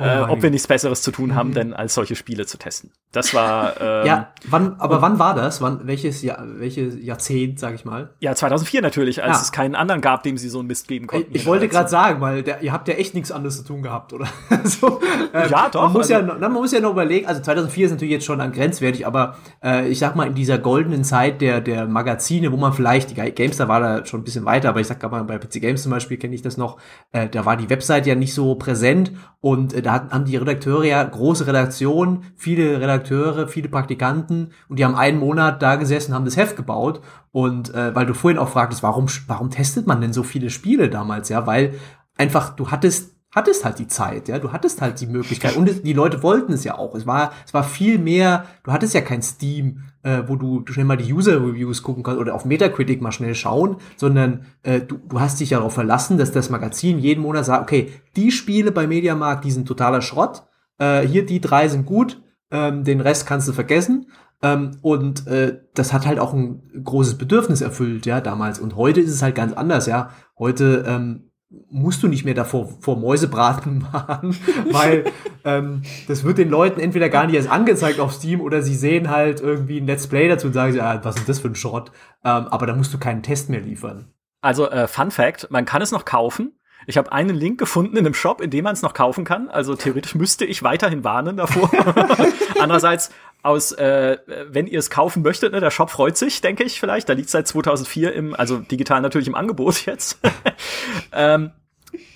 Oh äh, ob wir nichts Besseres zu tun haben, mhm. denn als solche Spiele zu testen. Das war. Ähm, ja, wann, aber wann war das? Wann, welches Jahr, welches Jahrzehnt, sag ich mal? Ja, 2004 natürlich, als ja. es keinen anderen gab, dem sie so einen Mist geben konnten. Ich, ich wollte gerade sagen, weil der, ihr habt ja echt nichts anderes zu tun gehabt, oder? so, äh, ja, doch. Man muss, also, ja, man muss ja noch überlegen, also 2004 ist natürlich jetzt schon an grenzwertig, aber äh, ich sag mal, in dieser goldenen Zeit der, der Magazine, wo man vielleicht, die GameStar war da schon ein bisschen weiter, aber ich sag mal, bei PC Games zum Beispiel kenne ich das noch, äh, da war die Website ja nicht so präsent und äh, da haben die Redakteure ja große Redaktionen, viele Redakteure, viele Praktikanten und die haben einen Monat da gesessen, haben das Heft gebaut und äh, weil du vorhin auch fragtest, warum warum testet man denn so viele Spiele damals, ja, weil einfach du hattest hattest halt die Zeit, ja, du hattest halt die Möglichkeit und die Leute wollten es ja auch. Es war, es war viel mehr, du hattest ja kein Steam, äh, wo du, schnell mal die User-Reviews gucken kannst oder auf Metacritic mal schnell schauen, sondern äh, du, du hast dich ja darauf verlassen, dass das Magazin jeden Monat sagt, okay, die Spiele bei Mediamarkt, die sind totaler Schrott, äh, hier die drei sind gut, ähm, den Rest kannst du vergessen. Ähm, und äh, das hat halt auch ein großes Bedürfnis erfüllt, ja, damals. Und heute ist es halt ganz anders, ja. Heute ähm, musst du nicht mehr davor vor Mäusebraten machen, weil ähm, das wird den Leuten entweder gar nicht erst angezeigt auf Steam oder sie sehen halt irgendwie ein Let's Play dazu und sagen sie, ah, was ist das für ein Schrott? Ähm, aber da musst du keinen Test mehr liefern. Also äh, Fun Fact, man kann es noch kaufen. Ich habe einen Link gefunden in einem Shop, in dem man es noch kaufen kann. Also theoretisch müsste ich weiterhin warnen davor. Andererseits aus, äh, wenn ihr es kaufen möchtet, ne, der Shop freut sich, denke ich vielleicht. Da liegt seit 2004 im, also digital natürlich im Angebot jetzt. ähm,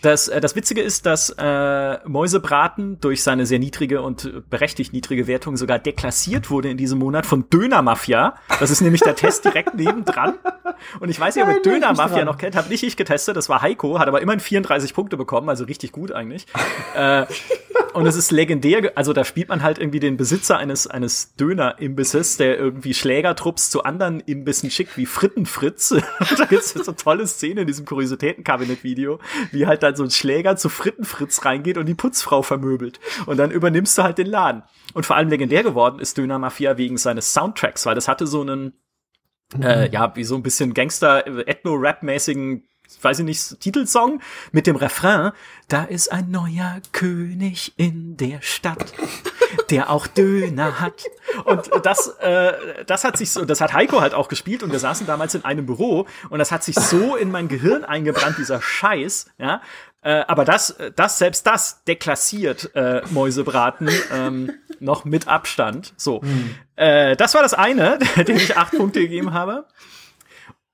das, äh, das Witzige ist, dass äh, Mäusebraten durch seine sehr niedrige und berechtigt niedrige Wertung sogar deklassiert wurde in diesem Monat von Döner Mafia. Das ist nämlich der Test direkt nebendran. Und ich weiß nicht, ob ihr Döner Mafia noch kennt. Hab nicht ich getestet, das war Heiko, hat aber immerhin 34 Punkte bekommen, also richtig gut eigentlich. äh, und es ist legendär, also da spielt man halt irgendwie den Besitzer eines, eines Döner-Imbisses, der irgendwie Schlägertrupps zu anderen Imbissen schickt, wie Frittenfritz. da gibt's so eine tolle Szene in diesem Kuriositätenkabinett-Video, wie halt dann so ein Schläger zu Frittenfritz reingeht und die Putzfrau vermöbelt. Und dann übernimmst du halt den Laden. Und vor allem legendär geworden ist Döner Mafia wegen seines Soundtracks, weil das hatte so einen, mhm. äh, ja, wie so ein bisschen Gangster-Ethno-Rap-mäßigen weiß ich nicht, Titelsong mit dem Refrain, da ist ein neuer König in der Stadt, der auch Döner hat. Und das, äh, das hat sich so, das hat Heiko halt auch gespielt und wir saßen damals in einem Büro und das hat sich so in mein Gehirn eingebrannt, dieser Scheiß, ja. Äh, aber das, das, selbst das deklassiert äh, Mäusebraten ähm, noch mit Abstand. So. Hm. Äh, das war das eine, dem ich acht Punkte gegeben habe.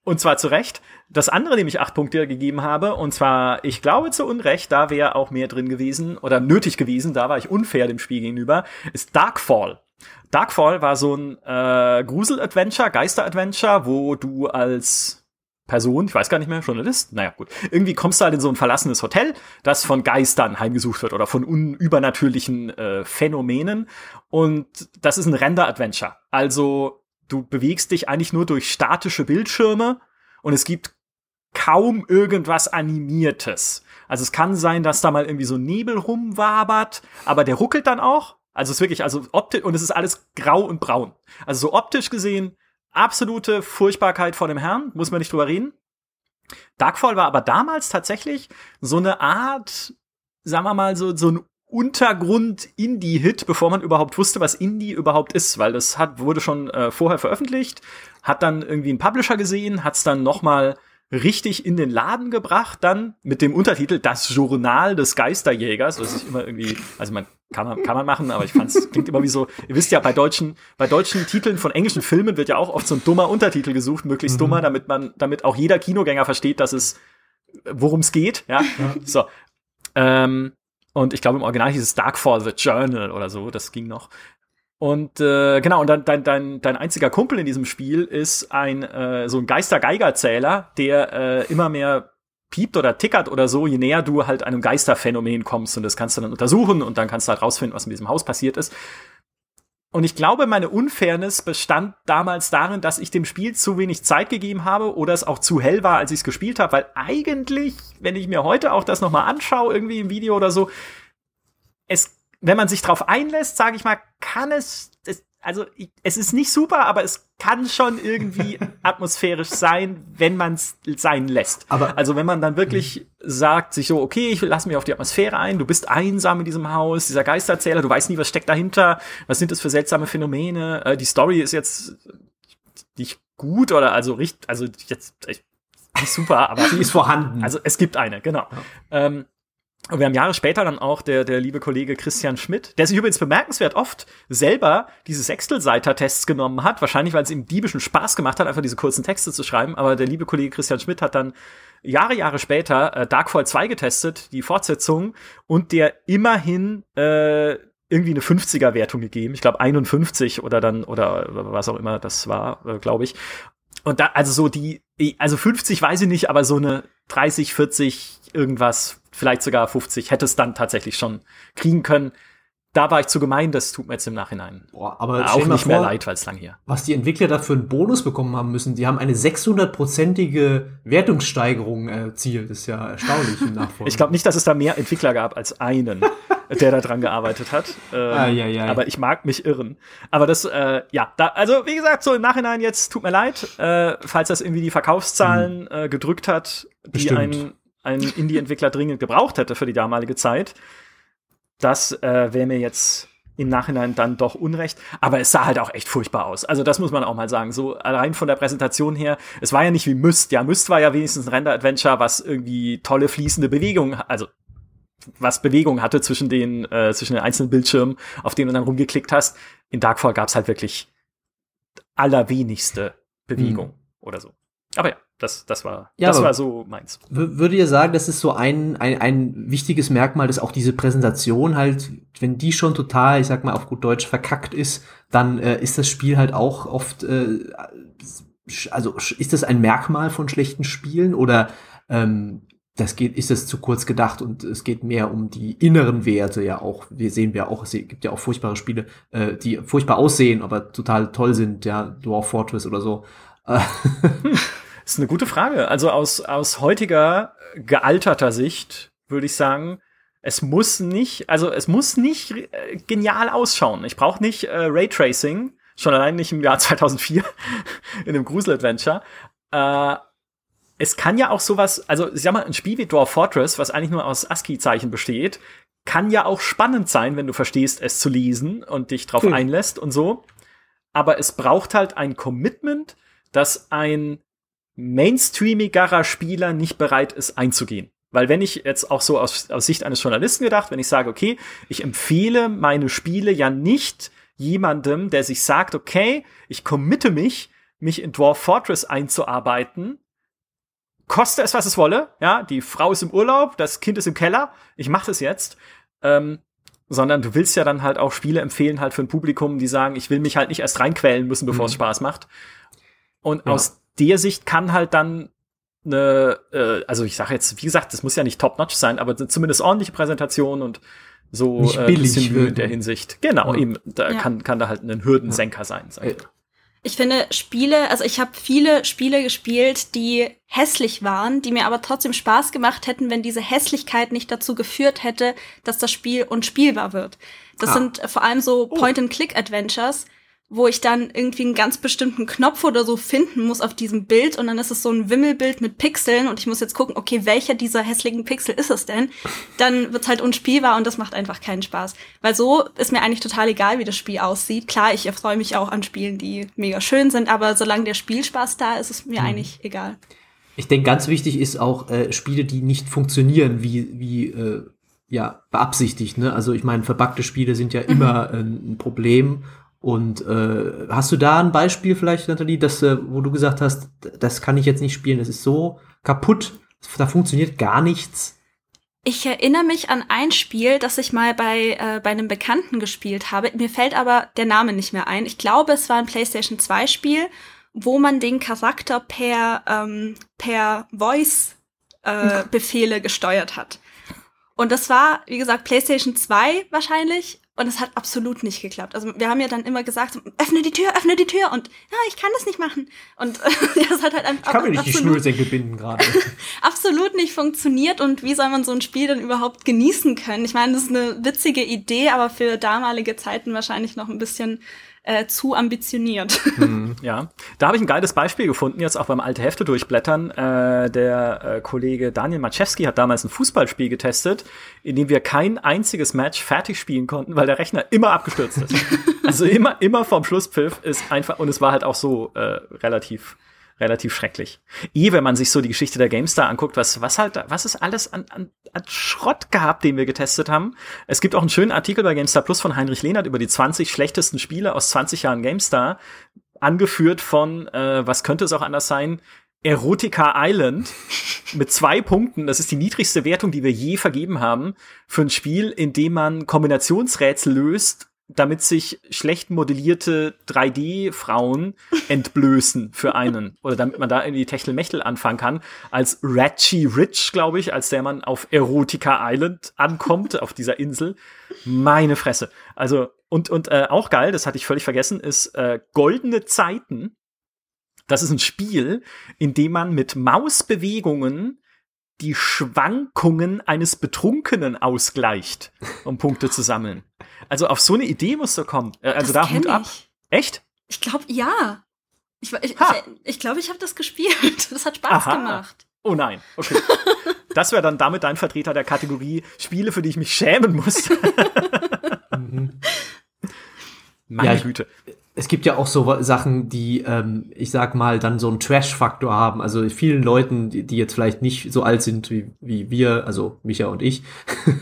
Und zwar zu Recht. Das andere, dem ich acht Punkte gegeben habe, und zwar, ich glaube zu Unrecht, da wäre auch mehr drin gewesen oder nötig gewesen, da war ich unfair dem Spiel gegenüber, ist Darkfall. Darkfall war so ein äh, Grusel-Adventure, Geister-Adventure, wo du als Person, ich weiß gar nicht mehr, Journalist, naja, gut. Irgendwie kommst du halt in so ein verlassenes Hotel, das von Geistern heimgesucht wird oder von unübernatürlichen äh, Phänomenen. Und das ist ein Render-Adventure. Also du bewegst dich eigentlich nur durch statische Bildschirme und es gibt kaum irgendwas Animiertes. Also es kann sein, dass da mal irgendwie so Nebel rumwabert, aber der ruckelt dann auch. Also es ist wirklich, also optisch, und es ist alles grau und braun. Also so optisch gesehen, absolute Furchtbarkeit vor dem Herrn, muss man nicht drüber reden. Darkfall war aber damals tatsächlich so eine Art, sagen wir mal, so, so ein Untergrund-Indie-Hit, bevor man überhaupt wusste, was Indie überhaupt ist, weil das hat, wurde schon äh, vorher veröffentlicht, hat dann irgendwie einen Publisher gesehen, hat es dann noch mal richtig in den Laden gebracht, dann mit dem Untertitel Das Journal des Geisterjägers, was ich immer irgendwie, also man kann man, kann man machen, aber ich fand es klingt immer wie so, ihr wisst ja, bei deutschen, bei deutschen Titeln von englischen Filmen wird ja auch oft so ein dummer Untertitel gesucht, möglichst mhm. dummer, damit man, damit auch jeder Kinogänger versteht, dass es, worum es geht, ja. ja. So. Ähm, und ich glaube, im Original hieß es Darkfall The Journal oder so, das ging noch. Und äh, genau, und dann dein, dein, dein einziger Kumpel in diesem Spiel ist ein äh, so ein Geister-Geiger-Zähler, der äh, immer mehr piept oder tickert oder so, je näher du halt einem Geisterphänomen kommst und das kannst du dann untersuchen und dann kannst du halt rausfinden, was in diesem Haus passiert ist. Und ich glaube, meine Unfairness bestand damals darin, dass ich dem Spiel zu wenig Zeit gegeben habe oder es auch zu hell war, als ich es gespielt habe, weil eigentlich, wenn ich mir heute auch das nochmal anschaue, irgendwie im Video oder so, es wenn man sich drauf einlässt, sage ich mal, kann es, es also es ist nicht super, aber es kann schon irgendwie atmosphärisch sein, wenn man es sein lässt. Aber also wenn man dann wirklich sagt, sich so, okay, ich lasse mich auf die Atmosphäre ein, du bist einsam in diesem Haus, dieser Geisterzähler, du weißt nie, was steckt dahinter, was sind das für seltsame Phänomene, äh, die Story ist jetzt nicht gut oder also richtig, also jetzt nicht super, aber sie ist vorhanden. Also es gibt eine, genau. Ja. Ähm, und wir haben Jahre später dann auch der, der liebe Kollege Christian Schmidt, der sich übrigens bemerkenswert oft selber diese Sechstelseiter-Tests genommen hat, wahrscheinlich weil es ihm diebischen Spaß gemacht hat, einfach diese kurzen Texte zu schreiben. Aber der liebe Kollege Christian Schmidt hat dann Jahre, Jahre später äh, Darkfall 2 getestet, die Fortsetzung, und der immerhin äh, irgendwie eine 50er-Wertung gegeben. Ich glaube 51 oder dann, oder was auch immer das war, äh, glaube ich. Und da, also so die, also 50 weiß ich nicht, aber so eine 30, 40 irgendwas vielleicht sogar 50, hätte es dann tatsächlich schon kriegen können. Da war ich zu gemein, das tut mir jetzt im Nachhinein Boah, aber auch nicht vor, mehr leid, weil es lang hier. Was die Entwickler dafür einen Bonus bekommen haben müssen, die haben eine 600-prozentige Wertungssteigerung erzielt. Das ist ja erstaunlich im Nachfolger. ich glaube nicht, dass es da mehr Entwickler gab als einen, der da dran gearbeitet hat. Ähm, ah, ja, ja. Aber ich mag mich irren. Aber das, äh, ja, da, also wie gesagt, so im Nachhinein jetzt tut mir leid, äh, falls das irgendwie die Verkaufszahlen mhm. äh, gedrückt hat, die Bestimmt. einen ein Indie-Entwickler dringend gebraucht hätte für die damalige Zeit. Das äh, wäre mir jetzt im Nachhinein dann doch unrecht. Aber es sah halt auch echt furchtbar aus. Also das muss man auch mal sagen. So allein von der Präsentation her, es war ja nicht wie Myst. Ja, Myst war ja wenigstens ein Render-Adventure, was irgendwie tolle fließende Bewegungen, also was Bewegung hatte zwischen den, äh, zwischen den einzelnen Bildschirmen, auf denen du dann rumgeklickt hast. In Darkfall gab es halt wirklich allerwenigste Bewegung hm. oder so. Aber ja das, das war, ja, das war so meins. Würde ihr sagen, das ist so ein, ein, ein wichtiges Merkmal, dass auch diese Präsentation halt, wenn die schon total, ich sag mal auf gut Deutsch, verkackt ist, dann äh, ist das Spiel halt auch oft, äh, also ist das ein Merkmal von schlechten Spielen oder ähm, das geht, ist es zu kurz gedacht und es geht mehr um die inneren Werte ja auch. Wir sehen ja auch, es gibt ja auch furchtbare Spiele, äh, die furchtbar aussehen, aber total toll sind, ja, Dwarf Fortress oder so. Das ist eine gute Frage. Also aus, aus heutiger gealterter Sicht würde ich sagen, es muss nicht, also es muss nicht äh, genial ausschauen. Ich brauche nicht äh, Raytracing, schon allein nicht im Jahr 2004 in einem Grusel-Adventure. Äh, es kann ja auch sowas, also ich sag mal, ein Spiel wie Dwarf Fortress, was eigentlich nur aus ASCII-Zeichen besteht, kann ja auch spannend sein, wenn du verstehst, es zu lesen und dich drauf hm. einlässt und so. Aber es braucht halt ein Commitment, dass ein mainstreamigerer Spieler nicht bereit ist einzugehen. Weil wenn ich jetzt auch so aus, aus Sicht eines Journalisten gedacht, wenn ich sage, okay, ich empfehle meine Spiele ja nicht jemandem, der sich sagt, okay, ich committe mich, mich in Dwarf Fortress einzuarbeiten, koste es, was es wolle, ja, die Frau ist im Urlaub, das Kind ist im Keller, ich mache das jetzt, ähm, sondern du willst ja dann halt auch Spiele empfehlen halt für ein Publikum, die sagen, ich will mich halt nicht erst reinquälen müssen, bevor mhm. es Spaß macht. Und ja. aus der Sicht kann halt dann eine, äh, also ich sage jetzt, wie gesagt, das muss ja nicht top-notch sein, aber zumindest ordentliche Präsentation und so nicht billig äh, bisschen Mühe in der Hinsicht. Genau, ja. eben, da ja. kann, kann da halt ein Hürdensenker ja. sein. Sag ich. ich finde Spiele, also ich habe viele Spiele gespielt, die hässlich waren, die mir aber trotzdem Spaß gemacht hätten, wenn diese Hässlichkeit nicht dazu geführt hätte, dass das Spiel unspielbar wird. Das ah. sind vor allem so oh. Point-and-Click-Adventures, wo ich dann irgendwie einen ganz bestimmten Knopf oder so finden muss auf diesem Bild und dann ist es so ein Wimmelbild mit Pixeln und ich muss jetzt gucken, okay, welcher dieser hässlichen Pixel ist es denn? Dann wird's halt unspielbar und das macht einfach keinen Spaß. Weil so ist mir eigentlich total egal, wie das Spiel aussieht. Klar, ich erfreue mich auch an Spielen, die mega schön sind, aber solange der Spielspaß da ist, ist es mir mhm. eigentlich egal. Ich denke, ganz wichtig ist auch äh, Spiele, die nicht funktionieren, wie, wie äh, ja, beabsichtigt. Ne? Also ich meine, verbackte Spiele sind ja mhm. immer äh, ein Problem und äh, hast du da ein Beispiel vielleicht, Nathalie, dass, äh, wo du gesagt hast, das kann ich jetzt nicht spielen, das ist so kaputt, da funktioniert gar nichts? Ich erinnere mich an ein Spiel, das ich mal bei, äh, bei einem Bekannten gespielt habe. Mir fällt aber der Name nicht mehr ein. Ich glaube, es war ein PlayStation 2 Spiel, wo man den Charakter per, ähm, per Voice-Befehle äh, gesteuert hat. Und das war, wie gesagt, PlayStation 2 wahrscheinlich. Und es hat absolut nicht geklappt. Also wir haben ja dann immer gesagt, öffne die Tür, öffne die Tür. Und ja, ich kann das nicht machen. Und ja, das hat halt einfach. Ich kann mir nicht die Schnürsenkel binden gerade. absolut nicht funktioniert. Und wie soll man so ein Spiel dann überhaupt genießen können? Ich meine, das ist eine witzige Idee, aber für damalige Zeiten wahrscheinlich noch ein bisschen äh, zu ambitioniert. Mhm, ja, da habe ich ein geiles Beispiel gefunden, jetzt auch beim alte Hefte durchblättern. Äh, der äh, Kollege Daniel Maczewski hat damals ein Fußballspiel getestet, in dem wir kein einziges Match fertig spielen konnten, weil der Rechner immer abgestürzt ist. also immer, immer vom Schlusspfiff ist einfach, und es war halt auch so äh, relativ relativ schrecklich. Eh, wenn man sich so die Geschichte der GameStar anguckt, was, was halt, was ist alles an, an, an Schrott gehabt, den wir getestet haben. Es gibt auch einen schönen Artikel bei GameStar Plus von Heinrich Lehnert über die 20 schlechtesten Spiele aus 20 Jahren GameStar, angeführt von, äh, was könnte es auch anders sein, Erotica Island mit zwei Punkten. Das ist die niedrigste Wertung, die wir je vergeben haben für ein Spiel, in dem man Kombinationsrätsel löst damit sich schlecht modellierte 3D-Frauen entblößen für einen. Oder damit man da irgendwie Techtelmechtel anfangen kann. Als Ratchy Rich, glaube ich, als der man auf Erotica Island ankommt, auf dieser Insel. Meine Fresse. Also, und, und äh, auch geil, das hatte ich völlig vergessen, ist äh, Goldene Zeiten. Das ist ein Spiel, in dem man mit Mausbewegungen die Schwankungen eines Betrunkenen ausgleicht, um Punkte zu sammeln. Also auf so eine Idee musst du kommen. Äh, also das da Hut ab. Ich. Echt? Ich glaube, ja. Ich glaube, ich, ich, ich, glaub, ich habe das gespielt. Das hat Spaß Aha. gemacht. Oh nein, okay. Das wäre dann damit dein Vertreter der Kategorie Spiele, für die ich mich schämen muss. mhm. Meine ja, Güte es gibt ja auch so Sachen, die, ähm, ich sag mal, dann so einen Trash-Faktor haben. Also vielen Leuten, die, die jetzt vielleicht nicht so alt sind wie, wie wir, also Micha und ich,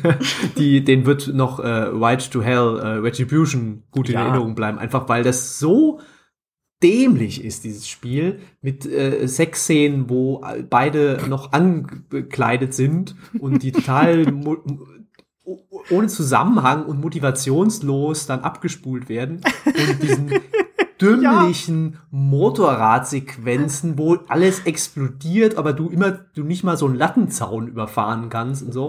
die, denen wird noch äh, Ride to Hell äh, Retribution gut in ja. Erinnerung bleiben. Einfach weil das so dämlich ist, dieses Spiel, mit äh, Sexszenen, wo beide noch angekleidet sind und die total ohne Zusammenhang und motivationslos dann abgespult werden und diesen dümmlichen ja. Motorradsequenzen, wo alles explodiert, aber du immer, du nicht mal so einen Lattenzaun überfahren kannst und so.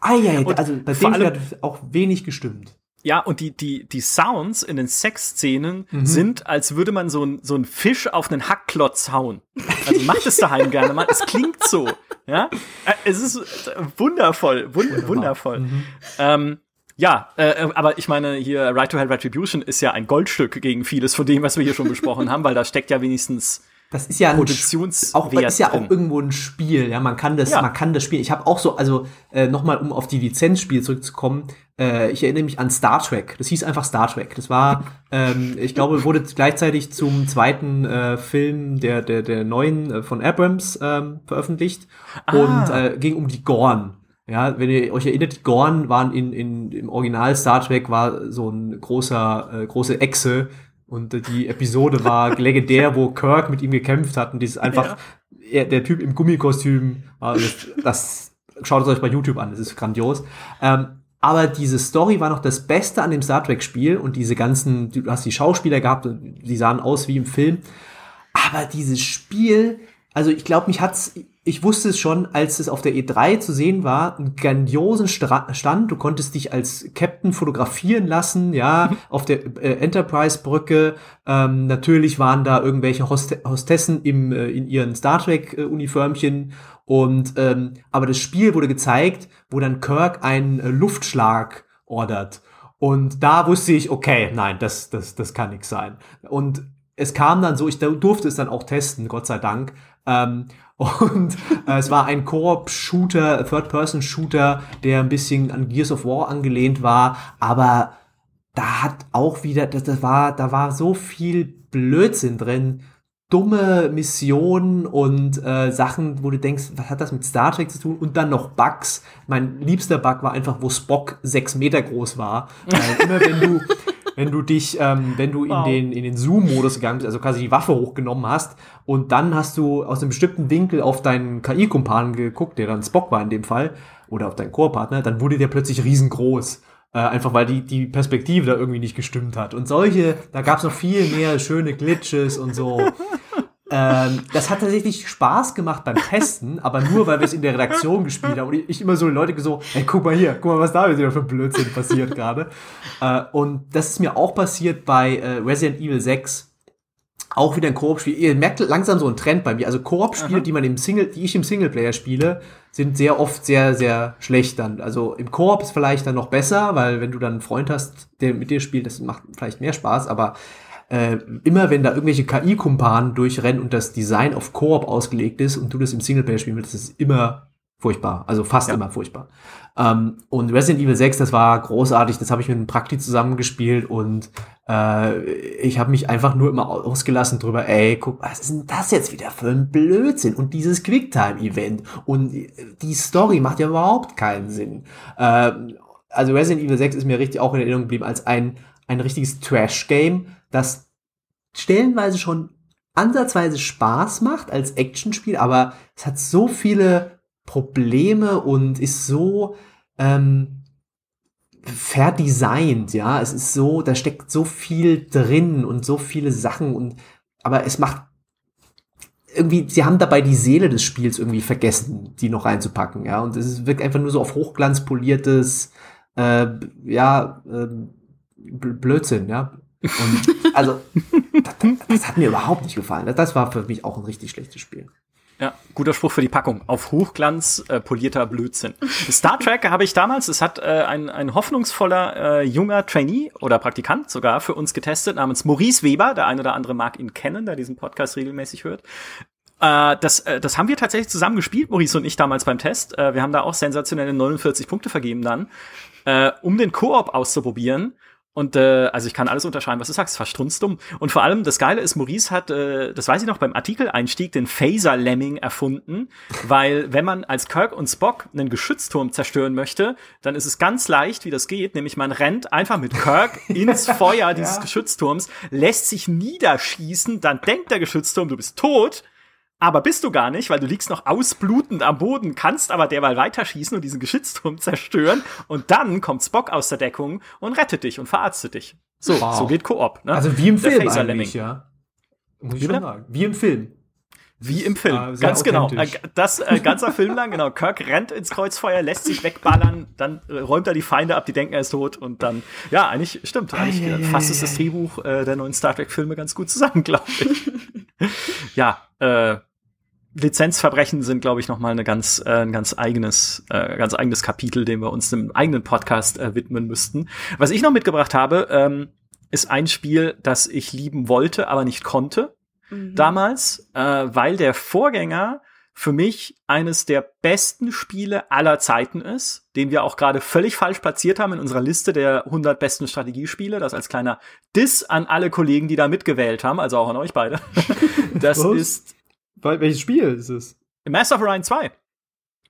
Ah ja, also bei dem hat auch wenig gestimmt. Ja, und die, die, die Sounds in den Sexszenen mhm. sind, als würde man so ein, so ein Fisch auf einen Hackklotz hauen. Also macht es daheim gerne mal. Es klingt so. Ja, äh, es ist wundervoll, wund wundervoll. Mhm. Ähm, ja, äh, äh, aber ich meine, hier Right to Hell Retribution ist ja ein Goldstück gegen vieles von dem, was wir hier schon besprochen haben, weil da steckt ja wenigstens das ist ja ein auch ist ja auch irgendwo ein Spiel, ja, man kann das, ja. man kann das spielen. Ich habe auch so, also äh, nochmal, um auf die Lizenzspiel zurückzukommen, äh, ich erinnere mich an Star Trek. Das hieß einfach Star Trek. Das war, ähm, ich glaube, wurde gleichzeitig zum zweiten äh, Film der der der neuen äh, von Abrams ähm, veröffentlicht ah. und äh, ging um die Gorn. Ja, wenn ihr euch erinnert, die Gorn waren in, in im Original Star Trek war so ein großer äh, große Echse, und die Episode war legendär, wo Kirk mit ihm gekämpft hat und dieses einfach, ja. der Typ im Gummikostüm, das, das schaut es euch bei YouTube an, das ist grandios. Ähm, aber diese Story war noch das Beste an dem Star Trek Spiel und diese ganzen, du hast die Schauspieler gehabt und die sahen aus wie im Film. Aber dieses Spiel, also ich glaube, mich hat's ich wusste es schon, als es auf der E3 zu sehen war, einen grandiosen Stand. Du konntest dich als Captain fotografieren lassen, ja, auf der äh, Enterprise-Brücke. Ähm, natürlich waren da irgendwelche Host Hostessen im, äh, in ihren Star Trek-Uniformchen. Und ähm, aber das Spiel wurde gezeigt, wo dann Kirk einen äh, Luftschlag ordert. Und da wusste ich, okay, nein, das, das, das kann nix sein. Und es kam dann so, ich durfte es dann auch testen, Gott sei Dank. Ähm, und äh, es war ein Koop-Shooter, Third-Person-Shooter, der ein bisschen an Gears of War angelehnt war, aber da hat auch wieder, das, das war, da war so viel Blödsinn drin, dumme Missionen und äh, Sachen, wo du denkst, was hat das mit Star Trek zu tun? Und dann noch Bugs. Mein liebster Bug war einfach, wo Spock sechs Meter groß war. Weil immer wenn du, wenn du dich, ähm, wenn du wow. in den, in den Zoom-Modus gegangen bist, also quasi die Waffe hochgenommen hast und dann hast du aus einem bestimmten Winkel auf deinen KI-Kumpanen geguckt, der dann Spock war in dem Fall, oder auf deinen Core-Partner, dann wurde der plötzlich riesengroß. Äh, einfach weil die, die Perspektive da irgendwie nicht gestimmt hat. Und solche, da gab es noch viel mehr schöne Glitches und so. ähm, das hat tatsächlich Spaß gemacht beim Testen, aber nur, weil wir es in der Redaktion gespielt haben. Und ich immer so Leute so, hey, guck mal hier, guck mal, was da wieder für Blödsinn passiert gerade. Äh, und das ist mir auch passiert bei äh, Resident Evil 6 auch wieder ein Koop-Spiel. Ihr merkt langsam so einen Trend bei mir. Also Koop-Spiele, die man im Single, die ich im Singleplayer spiele, sind sehr oft sehr, sehr schlecht dann. Also im Koop ist vielleicht dann noch besser, weil wenn du dann einen Freund hast, der mit dir spielt, das macht vielleicht mehr Spaß, aber äh, immer wenn da irgendwelche KI-Kumpanen durchrennen und das Design auf Koop ausgelegt ist und du das im Singleplayer spielen willst, das ist immer furchtbar. Also fast ja. immer furchtbar. Ähm, und Resident Evil 6, das war großartig, das habe ich mit einem Prakti zusammengespielt und äh, ich habe mich einfach nur immer ausgelassen drüber, ey, guck, was ist denn das jetzt wieder für ein Blödsinn? Und dieses Quicktime-Event und die Story macht ja überhaupt keinen Sinn. Äh, also Resident Evil 6 ist mir richtig auch in Erinnerung geblieben als ein, ein richtiges Trash-Game, das stellenweise schon ansatzweise Spaß macht als Actionspiel, aber es hat so viele Probleme und ist so ähm, verdesignt, ja. Es ist so, da steckt so viel drin und so viele Sachen und aber es macht irgendwie, sie haben dabei die Seele des Spiels irgendwie vergessen, die noch reinzupacken, ja. Und es wirkt einfach nur so auf Hochglanz poliertes, äh, ja, äh, Blödsinn, ja. Und also, das, das, hat mir überhaupt nicht gefallen. Das war für mich auch ein richtig schlechtes Spiel. Ja, guter Spruch für die Packung. Auf Hochglanz äh, polierter Blödsinn. Star Trek habe ich damals, es hat äh, ein, ein hoffnungsvoller äh, junger Trainee oder Praktikant sogar für uns getestet, namens Maurice Weber. Der eine oder andere mag ihn kennen, der diesen Podcast regelmäßig hört. Äh, das, äh, das haben wir tatsächlich zusammen gespielt, Maurice und ich damals beim Test. Äh, wir haben da auch sensationelle 49 Punkte vergeben dann, äh, um den Koop auszuprobieren. Und äh, also ich kann alles unterschreiben, was du sagst, fast strunzdumm. Und vor allem das Geile ist, Maurice hat, äh, das weiß ich noch beim Artikel-Einstieg, den Phaser-Lemming erfunden, weil wenn man als Kirk und Spock einen Geschützturm zerstören möchte, dann ist es ganz leicht, wie das geht, nämlich man rennt einfach mit Kirk ins Feuer dieses ja. Geschützturms, lässt sich niederschießen, dann denkt der Geschützturm, du bist tot aber bist du gar nicht, weil du liegst noch ausblutend am Boden, kannst aber derweil weiterschießen und diesen Geschützturm zerstören. Und dann kommt Spock aus der Deckung und rettet dich und verarztet dich. So, wow. so geht Koop. Ne? Also wie im der Film eigentlich, ja. Muss ich schon sagen. Wie im Film. Wie im Film, ah, ganz genau. Äh, das äh, ganzer Film lang, genau. Kirk rennt ins Kreuzfeuer, lässt sich wegballern, dann äh, räumt er die Feinde ab, die denken, er ist tot und dann, ja, eigentlich stimmt. Eigentlich ah, fasst es das Drehbuch äh, der neuen Star Trek Filme ganz gut zusammen, glaube ich. ja, äh, Lizenzverbrechen sind, glaube ich, noch mal eine ganz, äh, ein ganz eigenes, äh, ganz eigenes Kapitel, dem wir uns im eigenen Podcast äh, widmen müssten. Was ich noch mitgebracht habe, ähm, ist ein Spiel, das ich lieben wollte, aber nicht konnte mhm. damals, äh, weil der Vorgänger für mich eines der besten Spiele aller Zeiten ist, den wir auch gerade völlig falsch platziert haben in unserer Liste der 100 besten Strategiespiele. Das als kleiner Diss an alle Kollegen, die da mitgewählt haben, also auch an euch beide. Das ist welches Spiel ist es? Master of Orion 2.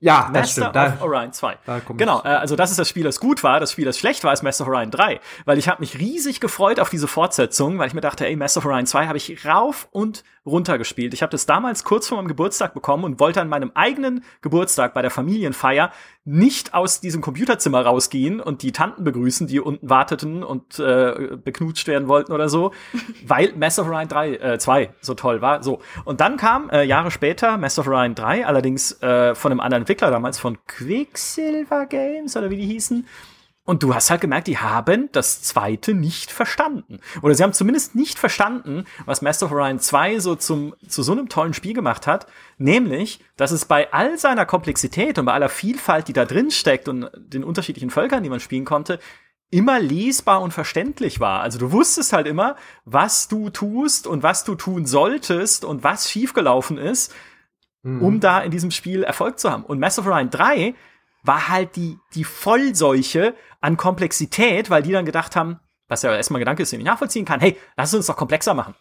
Ja, das Master stimmt. of Orion 2. genau, äh, also das ist das Spiel, das gut war. Das Spiel, das schlecht war, ist Master of Orion 3. Weil ich habe mich riesig gefreut auf diese Fortsetzung, weil ich mir dachte, ey, Master of Orion 2 habe ich rauf und runtergespielt. Ich habe das damals kurz vor meinem Geburtstag bekommen und wollte an meinem eigenen Geburtstag bei der Familienfeier nicht aus diesem Computerzimmer rausgehen und die Tanten begrüßen, die unten warteten und äh, beknutscht werden wollten oder so, weil Mass of Orion 3, äh, 2 so toll war. So. Und dann kam äh, Jahre später Mass of Orion 3, allerdings äh, von einem anderen Entwickler damals, von Quicksilver Games oder wie die hießen. Und du hast halt gemerkt, die haben das zweite nicht verstanden. Oder sie haben zumindest nicht verstanden, was Master of Orion 2 so zum, zu so einem tollen Spiel gemacht hat. Nämlich, dass es bei all seiner Komplexität und bei aller Vielfalt, die da drin steckt und den unterschiedlichen Völkern, die man spielen konnte, immer lesbar und verständlich war. Also du wusstest halt immer, was du tust und was du tun solltest und was schiefgelaufen ist, mhm. um da in diesem Spiel Erfolg zu haben. Und Mass of Orion 3 war halt die, die Vollseuche an Komplexität, weil die dann gedacht haben, was ja erstmal ein Gedanke ist, den ich nachvollziehen kann, hey, lass uns doch komplexer machen.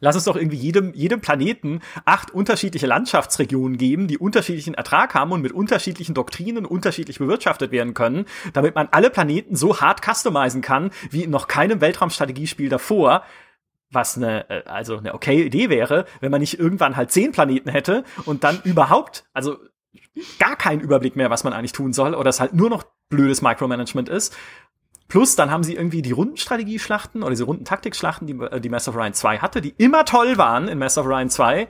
Lass es doch irgendwie jedem, jedem Planeten acht unterschiedliche Landschaftsregionen geben, die unterschiedlichen Ertrag haben und mit unterschiedlichen Doktrinen unterschiedlich bewirtschaftet werden können, damit man alle Planeten so hart customizen kann, wie in noch keinem Weltraumstrategiespiel davor, was eine, äh, also eine okay Idee wäre, wenn man nicht irgendwann halt zehn Planeten hätte und dann überhaupt, also gar keinen Überblick mehr, was man eigentlich tun soll, oder es halt nur noch blödes Micromanagement ist. Plus, dann haben sie irgendwie die Rundenstrategieschlachten oder diese Rundentaktikschlachten, die, äh, die Mass of Orion 2 hatte, die immer toll waren in Mass of Orion 2.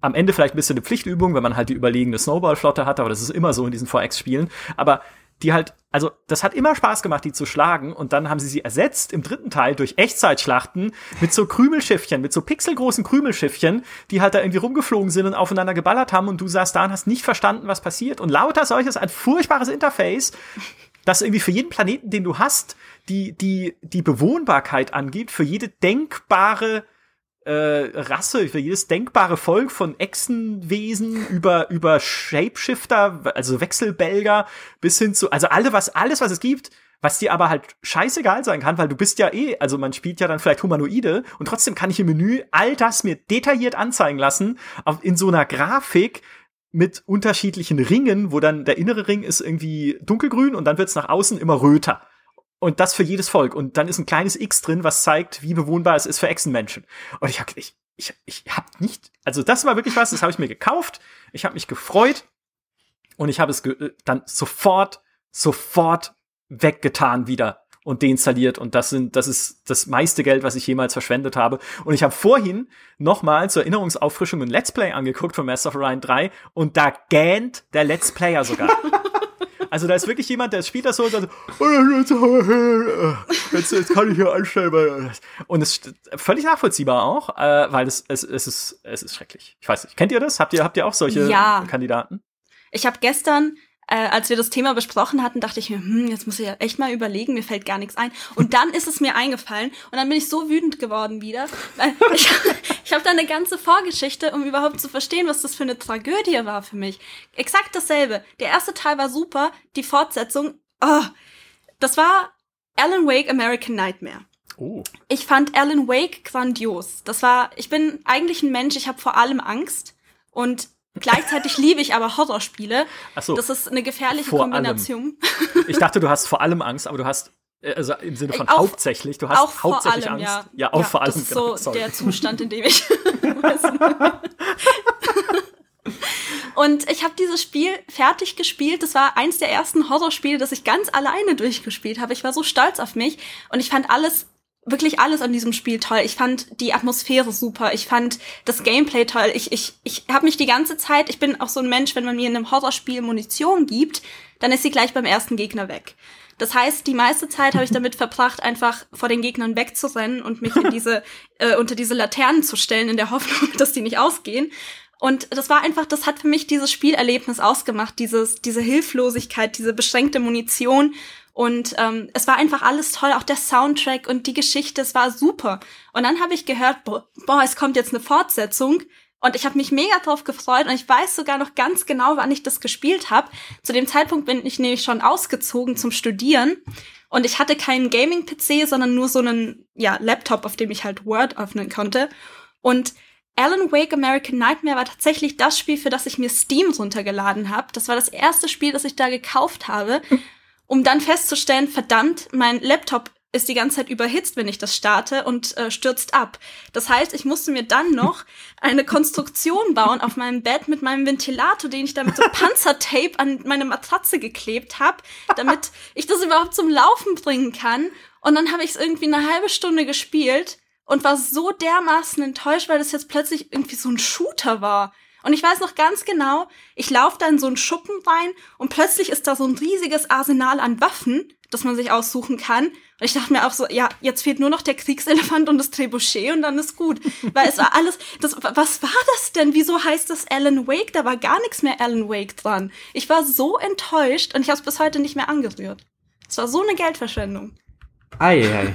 Am Ende vielleicht ein bisschen eine Pflichtübung, wenn man halt die überlegene Snowball-Flotte hat, aber das ist immer so in diesen 4X-Spielen. Aber die halt, also das hat immer Spaß gemacht, die zu schlagen. Und dann haben sie sie ersetzt im dritten Teil durch Echtzeitschlachten mit so Krümelschiffchen, mit so pixelgroßen Krümelschiffchen, die halt da irgendwie rumgeflogen sind und aufeinander geballert haben. Und du saßt da und hast nicht verstanden, was passiert. Und lauter solches, ein furchtbares Interface das irgendwie für jeden Planeten, den du hast, die, die, die Bewohnbarkeit angibt, für jede denkbare äh, Rasse, für jedes denkbare Volk von Echsenwesen über, über Shapeshifter, also Wechselbelger, bis hin zu, also alle, was, alles, was es gibt, was dir aber halt scheißegal sein kann, weil du bist ja eh, also man spielt ja dann vielleicht Humanoide und trotzdem kann ich im Menü all das mir detailliert anzeigen lassen, in so einer Grafik, mit unterschiedlichen Ringen, wo dann der innere Ring ist irgendwie dunkelgrün und dann wird's nach außen immer röter. Und das für jedes Volk. Und dann ist ein kleines X drin, was zeigt, wie bewohnbar es ist für Echsenmenschen. Und ich hab, ich, ich, ich hab nicht, also das war wirklich was, das habe ich mir gekauft. Ich habe mich gefreut und ich habe es dann sofort, sofort weggetan wieder und deinstalliert und das sind das ist das meiste Geld, was ich jemals verschwendet habe und ich habe vorhin noch mal zur Erinnerungsauffrischung ein Let's Play angeguckt von Master of Orion 3 und da gähnt der Let's Player sogar. Also da ist wirklich jemand, der spielt das so und sagt, jetzt, jetzt kann ich hier einstellen. Und es ist völlig nachvollziehbar auch, äh, weil es, es, es, ist, es ist schrecklich. Ich weiß nicht, kennt ihr das? Habt ihr, habt ihr auch solche ja. Kandidaten? Ich habe gestern äh, als wir das Thema besprochen hatten, dachte ich mir, hm, jetzt muss ich ja echt mal überlegen, mir fällt gar nichts ein. Und dann ist es mir eingefallen und dann bin ich so wütend geworden wieder. Weil ich ich habe da eine ganze Vorgeschichte, um überhaupt zu verstehen, was das für eine Tragödie war für mich. Exakt dasselbe. Der erste Teil war super, die Fortsetzung, oh, das war Alan Wake American Nightmare. Oh. Ich fand Alan Wake grandios. Das war, ich bin eigentlich ein Mensch, ich habe vor allem Angst und Gleichzeitig liebe ich aber Horrorspiele. Ach so, das ist eine gefährliche Kombination. Allem. Ich dachte, du hast vor allem Angst, aber du hast äh, also im Sinne von auch, hauptsächlich, du hast auch hauptsächlich allem, Angst. Ja, ja auch ja, vor allem. Das ist genau, so sorry. der Zustand, in dem ich. Und ich habe dieses Spiel fertig gespielt. Das war eins der ersten Horrorspiele, das ich ganz alleine durchgespielt habe. Ich war so stolz auf mich und ich fand alles wirklich alles an diesem Spiel toll. Ich fand die Atmosphäre super. Ich fand das Gameplay toll. Ich, ich, ich habe mich die ganze Zeit, ich bin auch so ein Mensch, wenn man mir in einem Horrorspiel Munition gibt, dann ist sie gleich beim ersten Gegner weg. Das heißt, die meiste Zeit habe ich damit verbracht, einfach vor den Gegnern wegzurennen und mich in diese, äh, unter diese Laternen zu stellen, in der Hoffnung, dass die nicht ausgehen. Und das war einfach, das hat für mich dieses Spielerlebnis ausgemacht, dieses, diese Hilflosigkeit, diese beschränkte Munition und ähm, es war einfach alles toll, auch der Soundtrack und die Geschichte, es war super. Und dann habe ich gehört, boah, boah, es kommt jetzt eine Fortsetzung. Und ich habe mich mega drauf gefreut und ich weiß sogar noch ganz genau, wann ich das gespielt habe. Zu dem Zeitpunkt bin ich nämlich schon ausgezogen zum Studieren und ich hatte keinen Gaming-PC, sondern nur so einen ja, Laptop, auf dem ich halt Word öffnen konnte. Und Alan Wake American Nightmare war tatsächlich das Spiel, für das ich mir Steam runtergeladen habe. Das war das erste Spiel, das ich da gekauft habe um dann festzustellen, verdammt, mein Laptop ist die ganze Zeit überhitzt, wenn ich das starte und äh, stürzt ab. Das heißt, ich musste mir dann noch eine Konstruktion bauen auf meinem Bett mit meinem Ventilator, den ich da mit so Panzertape an meine Matratze geklebt habe, damit ich das überhaupt zum Laufen bringen kann. Und dann habe ich es irgendwie eine halbe Stunde gespielt und war so dermaßen enttäuscht, weil das jetzt plötzlich irgendwie so ein Shooter war. Und ich weiß noch ganz genau, ich laufe da in so einen Schuppen rein und plötzlich ist da so ein riesiges Arsenal an Waffen, das man sich aussuchen kann. Und ich dachte mir auch so, ja, jetzt fehlt nur noch der Kriegselefant und das Trebuchet und dann ist gut. Weil es war alles, das, was war das denn? Wieso heißt das Alan Wake? Da war gar nichts mehr Alan Wake dran. Ich war so enttäuscht und ich habe es bis heute nicht mehr angerührt. Es war so eine Geldverschwendung. Ei, ei.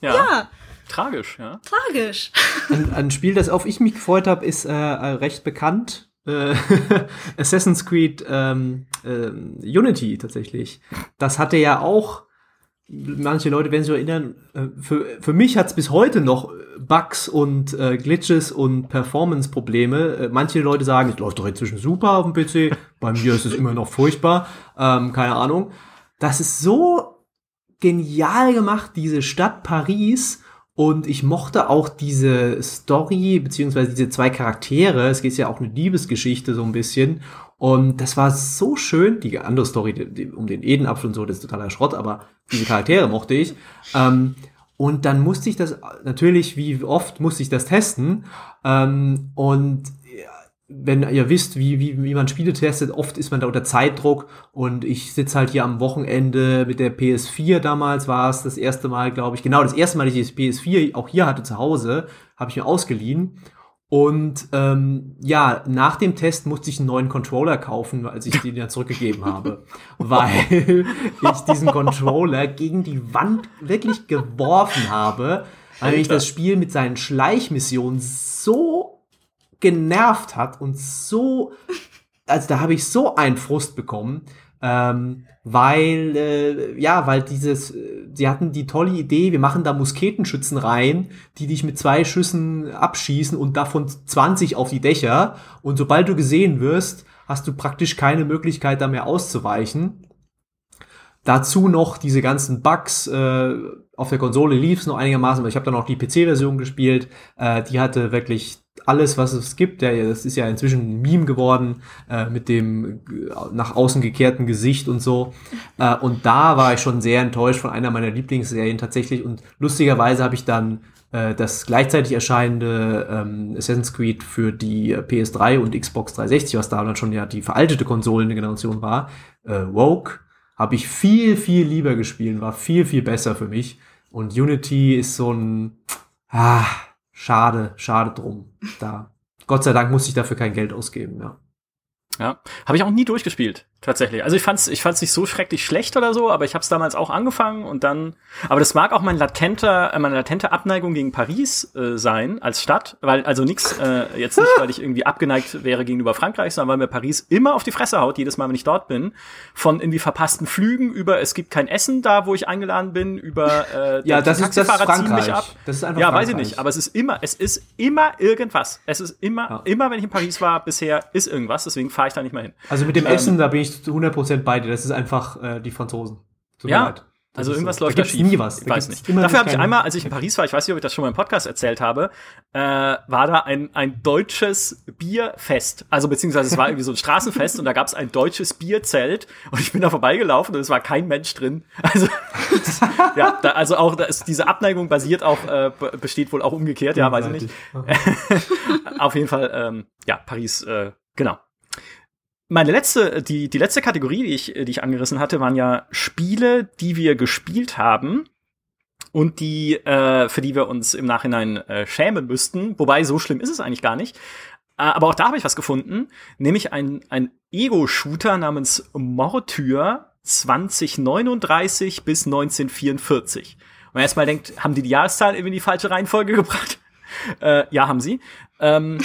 Ja. Ja, Tragisch, ja. tragisch. Ein, ein Spiel, das auf ich mich gefreut habe, ist äh, recht bekannt. Äh, Assassin's Creed ähm, ähm, Unity tatsächlich. Das hatte ja auch, manche Leute werden sich erinnern, äh, für, für mich hat es bis heute noch Bugs und äh, Glitches und Performance-Probleme. Äh, manche Leute sagen, es läuft doch inzwischen super auf dem PC. Bei mir ist es immer noch furchtbar. Ähm, keine Ahnung. Das ist so genial gemacht, diese Stadt Paris. Und ich mochte auch diese Story, beziehungsweise diese zwei Charaktere. Es geht ja auch eine Liebesgeschichte so ein bisschen. Und das war so schön. Die andere Story die, die, um den Edenapfel und so, das ist totaler Schrott, aber diese Charaktere mochte ich. Ähm, und dann musste ich das, natürlich, wie oft musste ich das testen. Ähm, und wenn ihr wisst, wie, wie, wie man Spiele testet, oft ist man da unter Zeitdruck. Und ich sitze halt hier am Wochenende mit der PS4 damals war es das erste Mal, glaube ich, genau das erste Mal, dass ich die PS4 auch hier hatte zu Hause, habe ich mir ausgeliehen. Und ähm, ja, nach dem Test musste ich einen neuen Controller kaufen, als ich den ja zurückgegeben habe, weil ich diesen Controller gegen die Wand wirklich geworfen habe, weil mich das Spiel mit seinen Schleichmissionen so genervt hat und so, also da habe ich so einen Frust bekommen, ähm, weil, äh, ja, weil dieses, äh, sie hatten die tolle Idee, wir machen da Musketenschützen rein, die dich mit zwei Schüssen abschießen und davon 20 auf die Dächer und sobald du gesehen wirst, hast du praktisch keine Möglichkeit da mehr auszuweichen. Dazu noch diese ganzen Bugs. Äh, auf der Konsole lief es noch einigermaßen, aber ich habe dann auch die PC-Version gespielt. Äh, die hatte wirklich alles, was es gibt. Ja, das ist ja inzwischen ein Meme geworden äh, mit dem äh, nach außen gekehrten Gesicht und so. Äh, und da war ich schon sehr enttäuscht von einer meiner Lieblingsserien tatsächlich. Und lustigerweise habe ich dann äh, das gleichzeitig erscheinende ähm, Assassin's Creed für die PS3 und Xbox 360, was da dann schon ja die veraltete Konsolengeneration war, äh, Woke, habe ich viel, viel lieber gespielt, war viel, viel besser für mich. Und Unity ist so ein, ah, schade, schade drum. Da. Gott sei Dank musste ich dafür kein Geld ausgeben, ja. Ja, habe ich auch nie durchgespielt, tatsächlich. Also ich fand's, ich fand's nicht so schrecklich schlecht oder so, aber ich habe es damals auch angefangen und dann. Aber das mag auch mein latenter, äh, meine latente Abneigung gegen Paris äh, sein als Stadt, weil also nix äh, jetzt nicht, weil ich irgendwie abgeneigt wäre gegenüber Frankreich, sondern weil mir Paris immer auf die Fresse haut, jedes Mal, wenn ich dort bin, von irgendwie verpassten Flügen über es gibt kein Essen da, wo ich eingeladen bin, über äh, ja, das ist, das Frankreich. Mich ab. Das ist einfach ja, Frankreich. weiß ich nicht, aber es ist immer, es ist immer irgendwas. Es ist immer, ja. immer, wenn ich in Paris war bisher, ist irgendwas. Deswegen fahre ich da nicht mehr hin. Also mit dem ähm, Essen, da bin ich 100% bei dir. Das ist einfach äh, die Franzosen. Tut ja, also irgendwas so. läuft da, da schief. nie was. Ich weiß nicht. Dafür habe ich einmal, als ich in Paris war, ich weiß nicht, ob ich das schon mal im Podcast erzählt habe, äh, war da ein, ein deutsches Bierfest. Also beziehungsweise es war irgendwie so ein Straßenfest und da gab es ein deutsches Bierzelt und ich bin da vorbeigelaufen und es war kein Mensch drin. Also ja, da, also auch da ist, diese Abneigung basiert auch äh, besteht wohl auch umgekehrt. Ja, weiß ich nicht. Auf jeden Fall, ähm, ja, Paris, äh, genau meine letzte, die, die letzte Kategorie, die ich, die ich angerissen hatte, waren ja Spiele, die wir gespielt haben und die, äh, für die wir uns im Nachhinein äh, schämen müssten. Wobei, so schlimm ist es eigentlich gar nicht. Äh, aber auch da habe ich was gefunden, nämlich ein, ein Ego-Shooter namens Mortyr 2039 bis 1944. Und erstmal denkt, haben die die Jahreszahl irgendwie in die falsche Reihenfolge gebracht? äh, ja, haben sie. Ähm,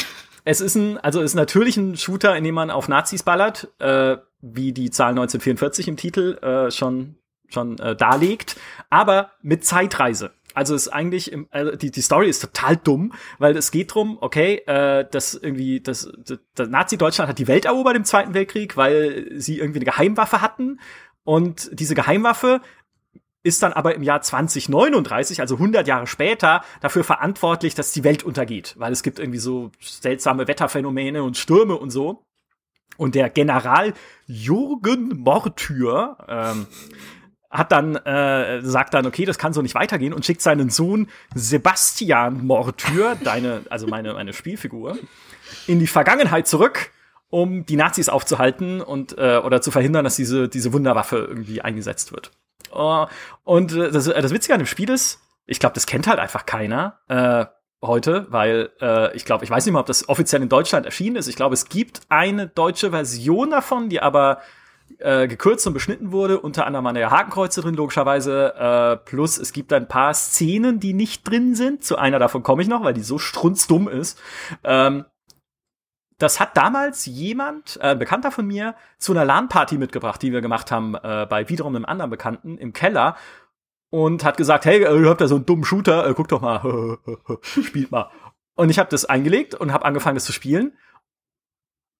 es ist ein, also ist natürlich ein Shooter, in dem man auf Nazis ballert, äh, wie die Zahl 1944 im Titel äh, schon schon äh, darlegt, aber mit Zeitreise. Also ist eigentlich im, also die die Story ist total dumm, weil es geht drum, okay, äh, dass irgendwie das, das, das Nazi-Deutschland hat die Welt erobert im Zweiten Weltkrieg, weil sie irgendwie eine Geheimwaffe hatten und diese Geheimwaffe ist dann aber im Jahr 2039, also 100 Jahre später, dafür verantwortlich, dass die Welt untergeht, weil es gibt irgendwie so seltsame Wetterphänomene und Stürme und so. Und der General Jürgen Mortyr ähm, hat dann äh, sagt dann okay das kann so nicht weitergehen und schickt seinen Sohn Sebastian Mortyr deine also meine meine Spielfigur in die Vergangenheit zurück um die Nazis aufzuhalten und äh, oder zu verhindern dass diese diese Wunderwaffe irgendwie eingesetzt wird und äh, das, äh, das Witzige an dem Spiel ist, ich glaube, das kennt halt einfach keiner äh, heute, weil äh, ich glaube, ich weiß nicht mal, ob das offiziell in Deutschland erschienen ist. Ich glaube, es gibt eine deutsche Version davon, die aber äh, gekürzt und beschnitten wurde. Unter anderem waren ja Hakenkreuze drin, logischerweise. Äh, plus es gibt ein paar Szenen, die nicht drin sind. Zu einer davon komme ich noch, weil die so strunzdumm ist. Ähm, das hat damals jemand, äh, ein Bekannter von mir, zu einer LAN-Party mitgebracht, die wir gemacht haben äh, bei wiederum einem anderen Bekannten im Keller und hat gesagt, hey, äh, ihr habt da so einen dummen Shooter, äh, guck doch mal, spielt mal. Und ich habe das eingelegt und habe angefangen, das zu spielen.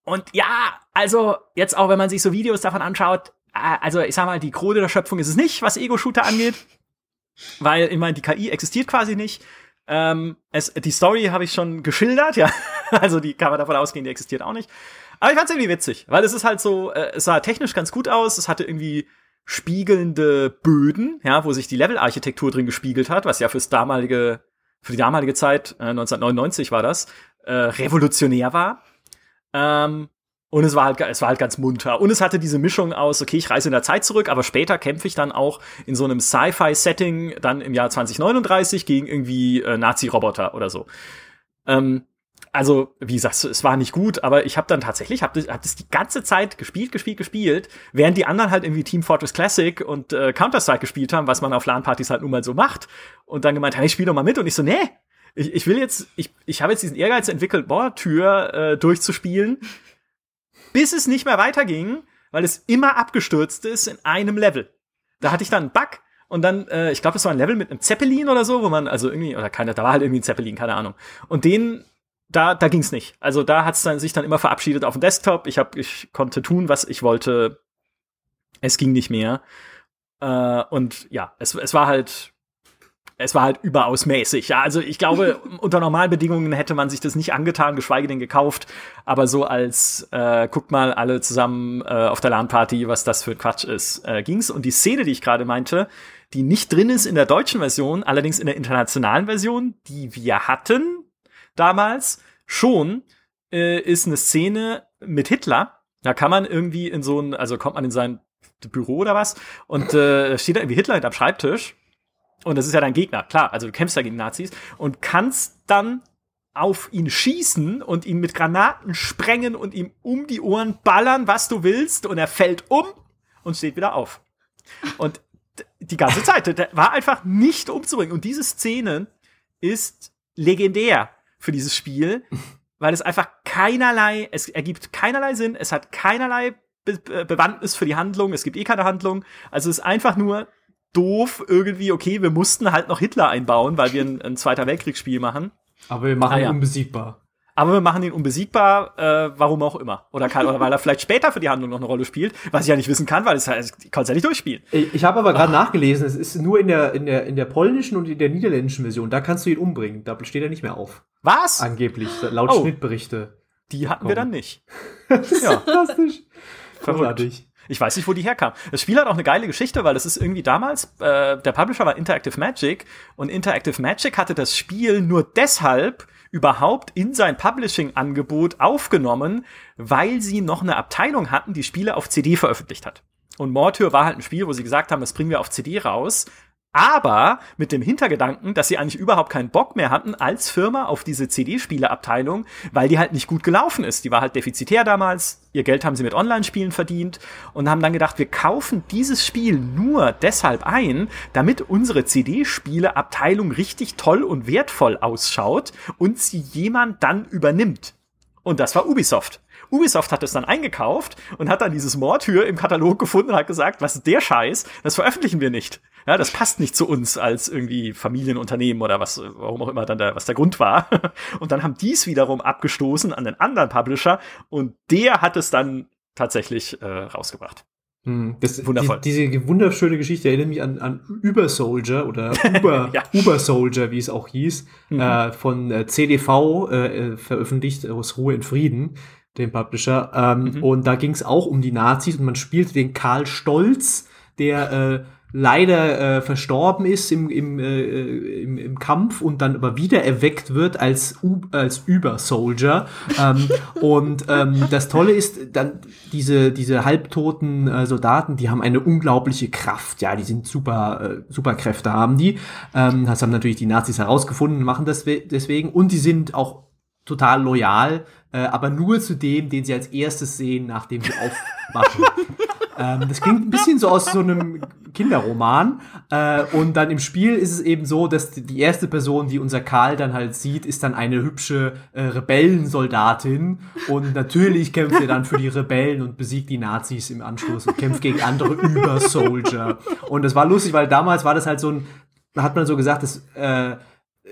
Und ja, also jetzt auch, wenn man sich so Videos davon anschaut, äh, also ich sag mal, die Krone der Schöpfung ist es nicht, was Ego-Shooter angeht. Weil, ich meine, die KI existiert quasi nicht. Ähm, es, die Story habe ich schon geschildert, ja. Also die kann man davon ausgehen, die existiert auch nicht. Aber ich fand es irgendwie witzig, weil es ist halt so, äh, es sah technisch ganz gut aus, es hatte irgendwie spiegelnde Böden, ja, wo sich die Levelarchitektur drin gespiegelt hat, was ja fürs damalige, für die damalige Zeit, äh, 1999 war das, äh, revolutionär war. Ähm, und es war halt, es war halt ganz munter. Und es hatte diese Mischung aus, okay, ich reise in der Zeit zurück, aber später kämpfe ich dann auch in so einem Sci-Fi-Setting dann im Jahr 2039 gegen irgendwie äh, Nazi-Roboter oder so. Ähm, also, wie gesagt, es war nicht gut, aber ich habe dann tatsächlich, habe hab das die ganze Zeit gespielt, gespielt, gespielt, während die anderen halt irgendwie Team Fortress Classic und äh, Counter-Strike gespielt haben, was man auf LAN-Partys halt nun mal so macht. Und dann gemeint, hey, ich spiel doch mal mit. Und ich so, nee, ich, ich will jetzt, ich, ich habe jetzt diesen Ehrgeiz entwickelt, boah, Tür äh, durchzuspielen, bis es nicht mehr weiterging, weil es immer abgestürzt ist in einem Level. Da hatte ich dann einen Bug und dann, äh, ich glaube, es war ein Level mit einem Zeppelin oder so, wo man, also irgendwie, oder keiner, da war halt irgendwie ein Zeppelin, keine Ahnung. Und den da, da ging's nicht. Also da hat's dann sich dann immer verabschiedet auf dem Desktop. Ich hab, ich konnte tun, was ich wollte. Es ging nicht mehr. Äh, und ja, es, es war halt, es war halt überaus mäßig. Ja, also ich glaube, unter normalen Bedingungen hätte man sich das nicht angetan, geschweige denn gekauft. Aber so als, äh, guckt mal alle zusammen äh, auf der LAN-Party, was das für Quatsch ist, äh, ging's. Und die Szene, die ich gerade meinte, die nicht drin ist in der deutschen Version, allerdings in der internationalen Version, die wir hatten, damals schon, äh, ist eine Szene mit Hitler. Da kann man irgendwie in so ein, also kommt man in sein Büro oder was und äh, steht da irgendwie Hitler hinterm Schreibtisch. Und das ist ja dein Gegner, klar. Also du kämpfst ja gegen Nazis und kannst dann auf ihn schießen und ihn mit Granaten sprengen und ihm um die Ohren ballern, was du willst. Und er fällt um und steht wieder auf. Und die ganze Zeit, der war einfach nicht umzubringen. Und diese Szene ist legendär für dieses Spiel, weil es einfach keinerlei, es ergibt keinerlei Sinn, es hat keinerlei Be Bewandtnis für die Handlung, es gibt eh keine Handlung. Also es ist einfach nur doof irgendwie, okay, wir mussten halt noch Hitler einbauen, weil wir ein, ein Zweiter Weltkriegsspiel machen. Aber wir machen ah, ja. unbesiegbar. Aber wir machen ihn unbesiegbar, äh, warum auch immer. Oder, kann, oder weil er vielleicht später für die Handlung noch eine Rolle spielt, was ich ja nicht wissen kann, weil es halt, ich kann es ja nicht durchspielen. Ich, ich habe aber gerade nachgelesen, es ist nur in der, in, der, in der polnischen und in der niederländischen Version, da kannst du ihn umbringen. Da steht er nicht mehr auf. Was? Angeblich, laut oh. Schnittberichte. Die hatten Komm. wir dann nicht. das ist ja. fantastisch. Verrückt. Ich weiß nicht, wo die herkam. Das Spiel hat auch eine geile Geschichte, weil es ist irgendwie damals, äh, der Publisher war Interactive Magic und Interactive Magic hatte das Spiel nur deshalb überhaupt in sein Publishing-Angebot aufgenommen, weil sie noch eine Abteilung hatten, die Spiele auf CD veröffentlicht hat. Und Mortür war halt ein Spiel, wo sie gesagt haben, das bringen wir auf CD raus aber mit dem Hintergedanken, dass sie eigentlich überhaupt keinen Bock mehr hatten als Firma auf diese CD-Spieleabteilung, weil die halt nicht gut gelaufen ist. Die war halt defizitär damals, ihr Geld haben sie mit Online-Spielen verdient und haben dann gedacht, wir kaufen dieses Spiel nur deshalb ein, damit unsere CD-Spieleabteilung richtig toll und wertvoll ausschaut und sie jemand dann übernimmt. Und das war Ubisoft. Ubisoft hat es dann eingekauft und hat dann dieses Mordtür im Katalog gefunden und hat gesagt, was ist der Scheiß? Das veröffentlichen wir nicht. Ja, das passt nicht zu uns als irgendwie Familienunternehmen oder was, warum auch immer dann der, was der Grund war. Und dann haben dies wiederum abgestoßen an den anderen Publisher und der hat es dann tatsächlich äh, rausgebracht. Hm, das, Wundervoll. Die, diese wunderschöne Geschichte erinnert mich an, an Uber Soldier oder Uber, ja. Uber Soldier, wie es auch hieß, mhm. äh, von äh, CDV äh, äh, veröffentlicht aus Ruhe in Frieden dem Publisher. Ähm, mhm. Und da ging es auch um die Nazis und man spielt den Karl Stolz, der äh, leider äh, verstorben ist im, im, äh, im, im Kampf und dann aber wieder erweckt wird als, U als Über-Soldier. ähm, und ähm, das Tolle ist, dann diese, diese halbtoten äh, Soldaten, die haben eine unglaubliche Kraft. Ja, die sind super, äh, Superkräfte haben die. Ähm, das haben natürlich die Nazis herausgefunden, machen das deswegen. Und die sind auch total loyal äh, aber nur zu dem, den sie als erstes sehen, nachdem sie aufwachen. ähm, das klingt ein bisschen so aus so einem Kinderroman. Äh, und dann im Spiel ist es eben so, dass die erste Person, die unser Karl dann halt sieht, ist dann eine hübsche äh, Rebellensoldatin. Und natürlich kämpft er dann für die Rebellen und besiegt die Nazis im Anschluss und kämpft gegen andere Über-Soldier. Und das war lustig, weil damals war das halt so ein, hat man so gesagt, dass äh,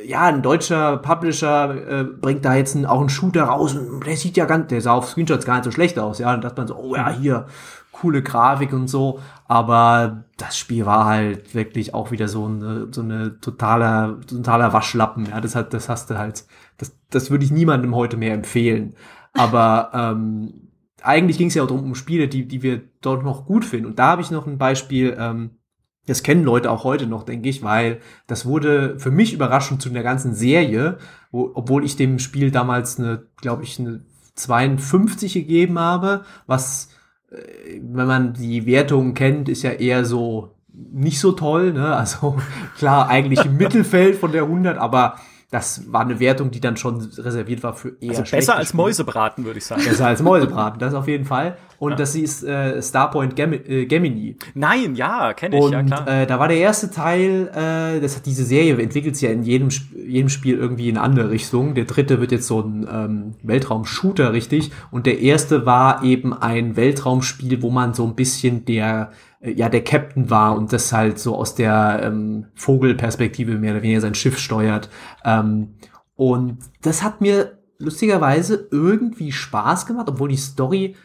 ja, ein deutscher Publisher äh, bringt da jetzt einen, auch einen Shooter raus und der sieht ja ganz, der sah auf Screenshots gar nicht so schlecht aus, ja, und dachte man so, oh ja, hier, coole Grafik und so, aber das Spiel war halt wirklich auch wieder so eine, so eine totaler, totaler Waschlappen, ja, das hat, das hast du halt, das, das würde ich niemandem heute mehr empfehlen, aber ähm, eigentlich ging es ja auch darum, um Spiele, die, die wir dort noch gut finden. Und da habe ich noch ein Beispiel, ähm, das kennen Leute auch heute noch, denke ich, weil das wurde für mich überraschend zu einer ganzen Serie, wo, obwohl ich dem Spiel damals eine, glaube ich, eine 52 gegeben habe, was, äh, wenn man die Wertung kennt, ist ja eher so nicht so toll, ne? Also klar, eigentlich im Mittelfeld von der 100, aber das war eine Wertung, die dann schon reserviert war für eher also besser als Mäusebraten, würde ich sagen. Besser als Mäusebraten, das auf jeden Fall. Und ja. das ist äh, Starpoint Gem äh, Gemini. Nein, ja, kenne ich, und, ja klar. Äh, da war der erste Teil, äh, das hat diese Serie entwickelt sich ja in jedem, jedem Spiel irgendwie in eine andere Richtung. Der dritte wird jetzt so ein ähm, Weltraum-Shooter, richtig. Und der erste war eben ein Weltraumspiel, wo man so ein bisschen der ja der Captain war und das halt so aus der ähm, Vogelperspektive mehr oder weniger sein Schiff steuert. Ähm, und das hat mir lustigerweise irgendwie Spaß gemacht, obwohl die Story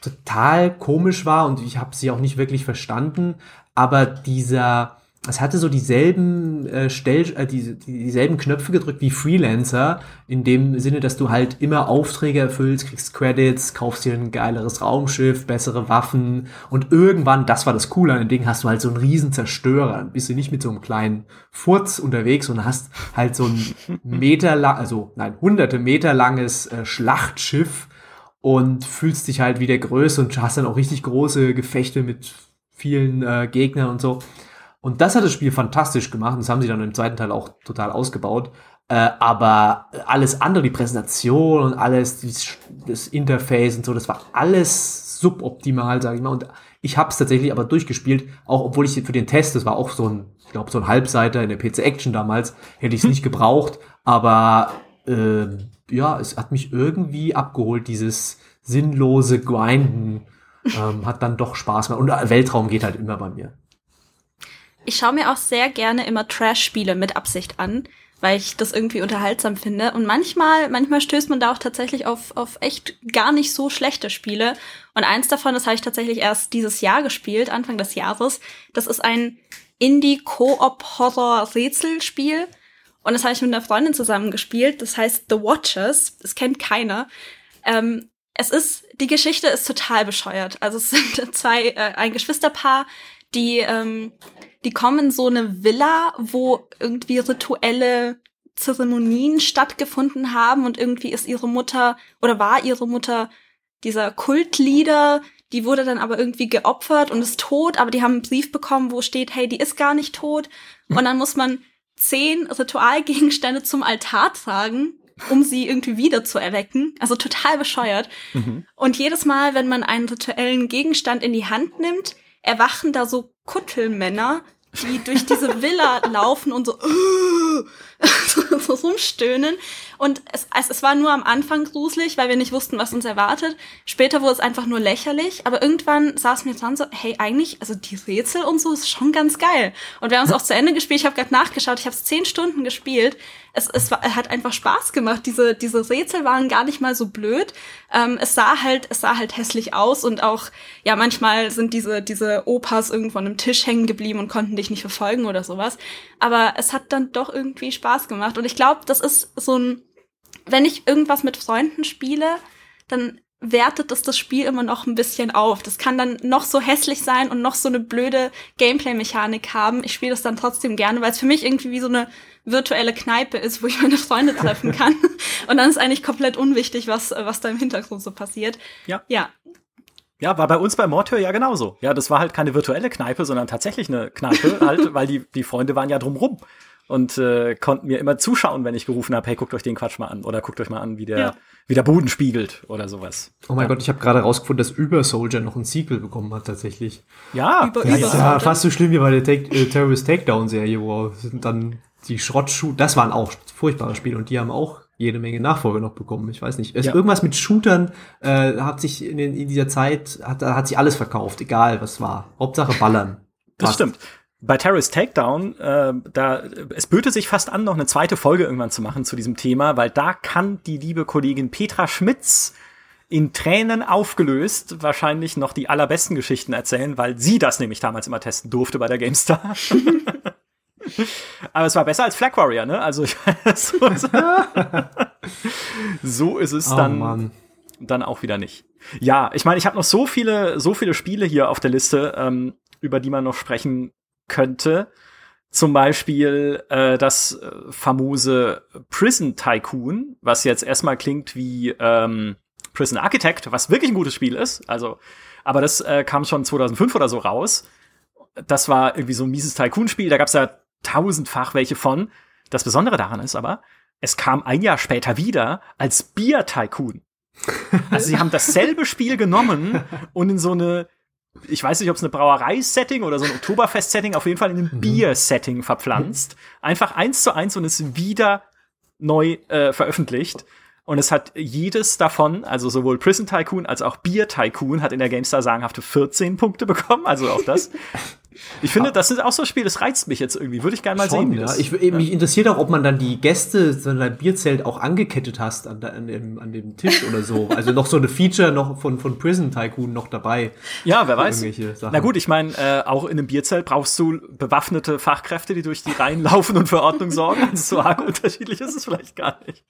total komisch war und ich habe sie auch nicht wirklich verstanden. Aber dieser es hatte so dieselben äh, Stell äh, die, dieselben Knöpfe gedrückt wie Freelancer, in dem Sinne, dass du halt immer Aufträge erfüllst, kriegst Credits, kaufst dir ein geileres Raumschiff, bessere Waffen und irgendwann, das war das Coole an dem Ding, hast du halt so einen riesen Zerstörer. Dann bist du nicht mit so einem kleinen Furz unterwegs und hast halt so ein Meter lang, also nein, hunderte Meter langes äh, Schlachtschiff und fühlst dich halt wie der Größte und hast dann auch richtig große Gefechte mit vielen äh, Gegnern und so. Und das hat das Spiel fantastisch gemacht. Das haben sie dann im zweiten Teil auch total ausgebaut. Äh, aber alles andere, die Präsentation und alles, das, Interface und so, das war alles suboptimal, sage ich mal. Und ich habe es tatsächlich aber durchgespielt, auch obwohl ich für den Test, das war auch so ein, ich glaube, so ein Halbseiter in der PC Action damals, hätte ich es nicht gebraucht. Aber äh, ja, es hat mich irgendwie abgeholt, dieses sinnlose Grinden. Ähm, hat dann doch Spaß gemacht. Und Weltraum geht halt immer bei mir. Ich schaue mir auch sehr gerne immer Trash-Spiele mit Absicht an, weil ich das irgendwie unterhaltsam finde. Und manchmal, manchmal stößt man da auch tatsächlich auf, auf echt gar nicht so schlechte Spiele. Und eins davon, das habe ich tatsächlich erst dieses Jahr gespielt, Anfang des Jahres. Das ist ein Indie-Koop-Horror-Rätselspiel. Und das habe ich mit einer Freundin zusammen gespielt. Das heißt The Watchers. Das kennt keiner. Ähm, es ist, die Geschichte ist total bescheuert. Also es sind zwei, äh, ein Geschwisterpaar, die ähm, die kommen in so eine Villa, wo irgendwie rituelle Zeremonien stattgefunden haben und irgendwie ist ihre Mutter oder war ihre Mutter dieser Kultleader, die wurde dann aber irgendwie geopfert und ist tot, aber die haben einen Brief bekommen, wo steht, hey, die ist gar nicht tot. Und dann muss man zehn Ritualgegenstände zum Altar tragen, um sie irgendwie wieder zu erwecken. Also total bescheuert. Mhm. Und jedes Mal, wenn man einen rituellen Gegenstand in die Hand nimmt, erwachen da so Kuttelmänner, die durch diese Villa laufen und so, so rumstöhnen. Und es, es, es war nur am Anfang gruselig, weil wir nicht wussten, was uns erwartet. Später wurde es einfach nur lächerlich. Aber irgendwann saß mir dran so, hey, eigentlich, also die Rätsel und so ist schon ganz geil. Und wir haben es auch zu Ende gespielt. Ich habe gerade nachgeschaut. Ich habe es zehn Stunden gespielt es, es war, hat einfach Spaß gemacht. Diese, diese Rätsel waren gar nicht mal so blöd. Ähm, es sah halt, es sah halt hässlich aus und auch, ja, manchmal sind diese, diese Opas irgendwo an einem Tisch hängen geblieben und konnten dich nicht verfolgen oder sowas. Aber es hat dann doch irgendwie Spaß gemacht. Und ich glaube, das ist so ein, wenn ich irgendwas mit Freunden spiele, dann wertet es das Spiel immer noch ein bisschen auf. Das kann dann noch so hässlich sein und noch so eine blöde Gameplay-Mechanik haben. Ich spiele das dann trotzdem gerne, weil es für mich irgendwie wie so eine virtuelle Kneipe ist, wo ich meine Freunde treffen kann. und dann ist eigentlich komplett unwichtig, was, was da im Hintergrund so passiert. Ja. Ja. Ja, war bei uns bei Mortür ja genauso. Ja, das war halt keine virtuelle Kneipe, sondern tatsächlich eine Kneipe halt, weil die, die Freunde waren ja drumrum. und äh, konnten mir immer zuschauen, wenn ich gerufen habe, hey, guckt euch den Quatsch mal an oder guckt euch mal an, wie der, ja. wie der Boden spiegelt oder sowas. Oh mein ja. Gott, ich habe gerade rausgefunden, dass Über Soldier noch ein Sequel bekommen hat tatsächlich. Ja, über, ja, über ja fast so schlimm wie bei der Take, äh, Terrorist Takedown Serie, wo dann die Schrottschuh, das waren auch furchtbare Spiele und die haben auch jede Menge Nachfolge noch bekommen. Ich weiß nicht. Ja. Irgendwas mit Shootern äh, hat sich in, in dieser Zeit, hat, hat sich alles verkauft, egal was war. Hauptsache ballern. Das Passt. stimmt. Bei Terrorist Takedown, äh, da es böte sich fast an, noch eine zweite Folge irgendwann zu machen zu diesem Thema, weil da kann die liebe Kollegin Petra Schmitz in Tränen aufgelöst wahrscheinlich noch die allerbesten Geschichten erzählen, weil sie das nämlich damals immer testen durfte bei der GameStar. Aber es war besser als Flag Warrior, ne? Also so, so ist es oh, dann, Mann. dann auch wieder nicht. Ja, ich meine, ich habe noch so viele, so viele Spiele hier auf der Liste, ähm, über die man noch sprechen könnte. Zum Beispiel äh, das äh, famose Prison Tycoon, was jetzt erstmal klingt wie ähm, Prison Architect, was wirklich ein gutes Spiel ist. Also, aber das äh, kam schon 2005 oder so raus. Das war irgendwie so ein mieses Tycoon-Spiel. Da gab's ja tausendfach welche von. Das Besondere daran ist aber, es kam ein Jahr später wieder als Bier Tycoon. Also sie haben dasselbe Spiel genommen und in so eine, ich weiß nicht, ob es eine Brauerei-Setting oder so ein Oktoberfest-Setting, auf jeden Fall in ein mhm. Bier-Setting verpflanzt. Einfach eins zu eins und es wieder neu äh, veröffentlicht. Und es hat jedes davon, also sowohl Prison Tycoon als auch Beer Tycoon, hat in der GameStar sagenhafte 14 Punkte bekommen. Also auch das. Ich finde, das ist auch so ein Spiel, das reizt mich jetzt irgendwie. Würde ich gerne mal Schon, sehen. Ja. das, ich, ja. Mich interessiert auch, ob man dann die Gäste so ein Bierzelt auch angekettet hast an, an, dem, an dem Tisch oder so. Also noch so eine Feature noch von, von Prison Tycoon noch dabei. Ja, wer weiß. Na gut, ich meine, äh, auch in einem Bierzelt brauchst du bewaffnete Fachkräfte, die durch die Reihen laufen und für Ordnung sorgen. Also so arg unterschiedlich ist es vielleicht gar nicht.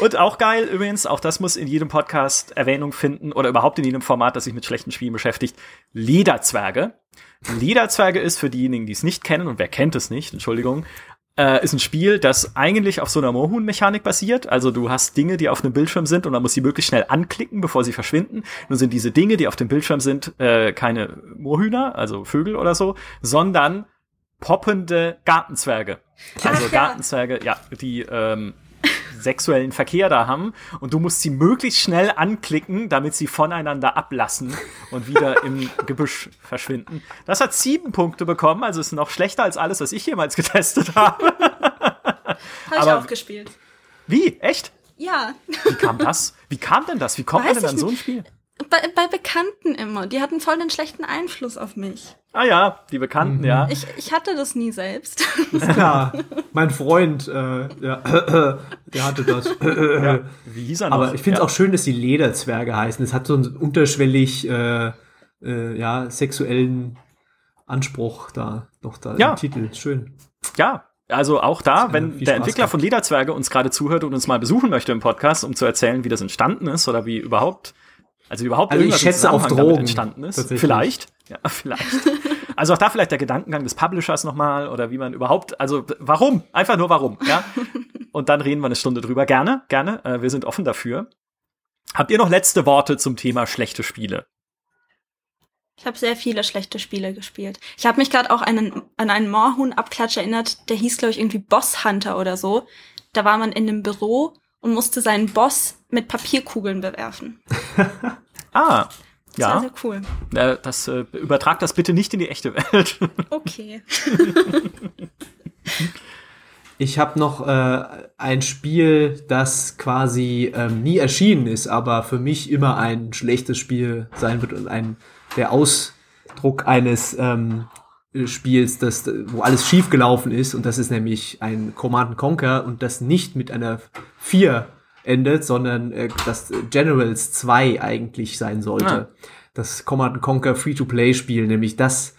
Und auch geil übrigens, auch das muss in jedem Podcast Erwähnung finden oder überhaupt in jedem Format, das sich mit schlechten Spielen beschäftigt. Lederzwerge. Lederzwerge ist für diejenigen, die es nicht kennen, und wer kennt es nicht, Entschuldigung, äh, ist ein Spiel, das eigentlich auf so einer Moorhuhn-Mechanik basiert. Also du hast Dinge, die auf einem Bildschirm sind und man muss sie möglichst schnell anklicken, bevor sie verschwinden. Nun sind diese Dinge, die auf dem Bildschirm sind, äh, keine Moorhühner, also Vögel oder so, sondern poppende Gartenzwerge. Also Ach, Gartenzwerge, ja, die ähm, sexuellen Verkehr da haben und du musst sie möglichst schnell anklicken, damit sie voneinander ablassen und wieder im Gebüsch verschwinden. Das hat sieben Punkte bekommen, also ist noch schlechter als alles, was ich jemals getestet habe. habe ich auch gespielt. Wie? Echt? Ja. Wie kam das? Wie kam denn das? Wie kommt Weiß man denn an so ein Spiel? Bei, bei Bekannten immer. Die hatten voll den schlechten Einfluss auf mich. Ah ja, die Bekannten, mhm. ja. Ich, ich hatte das nie selbst. Ja, mein Freund, äh, der, der hatte das. Ja, wie hieß er noch? Aber ich finde es ja. auch schön, dass die Lederzwerge heißen. Es hat so einen unterschwellig äh, äh, ja, sexuellen Anspruch da noch da ja. im Titel. Schön. Ja, also auch da, wenn der Entwickler gehabt. von Lederzwerge uns gerade zuhört und uns mal besuchen möchte im Podcast, um zu erzählen, wie das entstanden ist oder wie überhaupt also überhaupt also irgendwas ich schätze auf Drogen entstanden ist. Vielleicht. Ja, vielleicht. also auch da vielleicht der Gedankengang des Publishers nochmal oder wie man überhaupt, also warum? Einfach nur warum, ja? Und dann reden wir eine Stunde drüber. Gerne, gerne. Äh, wir sind offen dafür. Habt ihr noch letzte Worte zum Thema schlechte Spiele? Ich habe sehr viele schlechte Spiele gespielt. Ich habe mich gerade auch einen, an einen Moorhuhn-Abklatsch erinnert, der hieß, glaube ich, irgendwie Boss Hunter oder so. Da war man in einem Büro und musste seinen Boss mit Papierkugeln bewerfen. ah, ja. Sehr, sehr cool. Äh, das äh, übertrag das bitte nicht in die echte Welt. okay. Ich habe noch äh, ein Spiel, das quasi ähm, nie erschienen ist, aber für mich immer ein schlechtes Spiel sein wird und ein der Ausdruck eines ähm, Spiels, das, wo alles schief gelaufen ist und das ist nämlich ein Command Conquer und das nicht mit einer 4 endet, sondern äh, das Generals 2 eigentlich sein sollte. Ah. Das Command Conquer Free-to-Play-Spiel, nämlich das,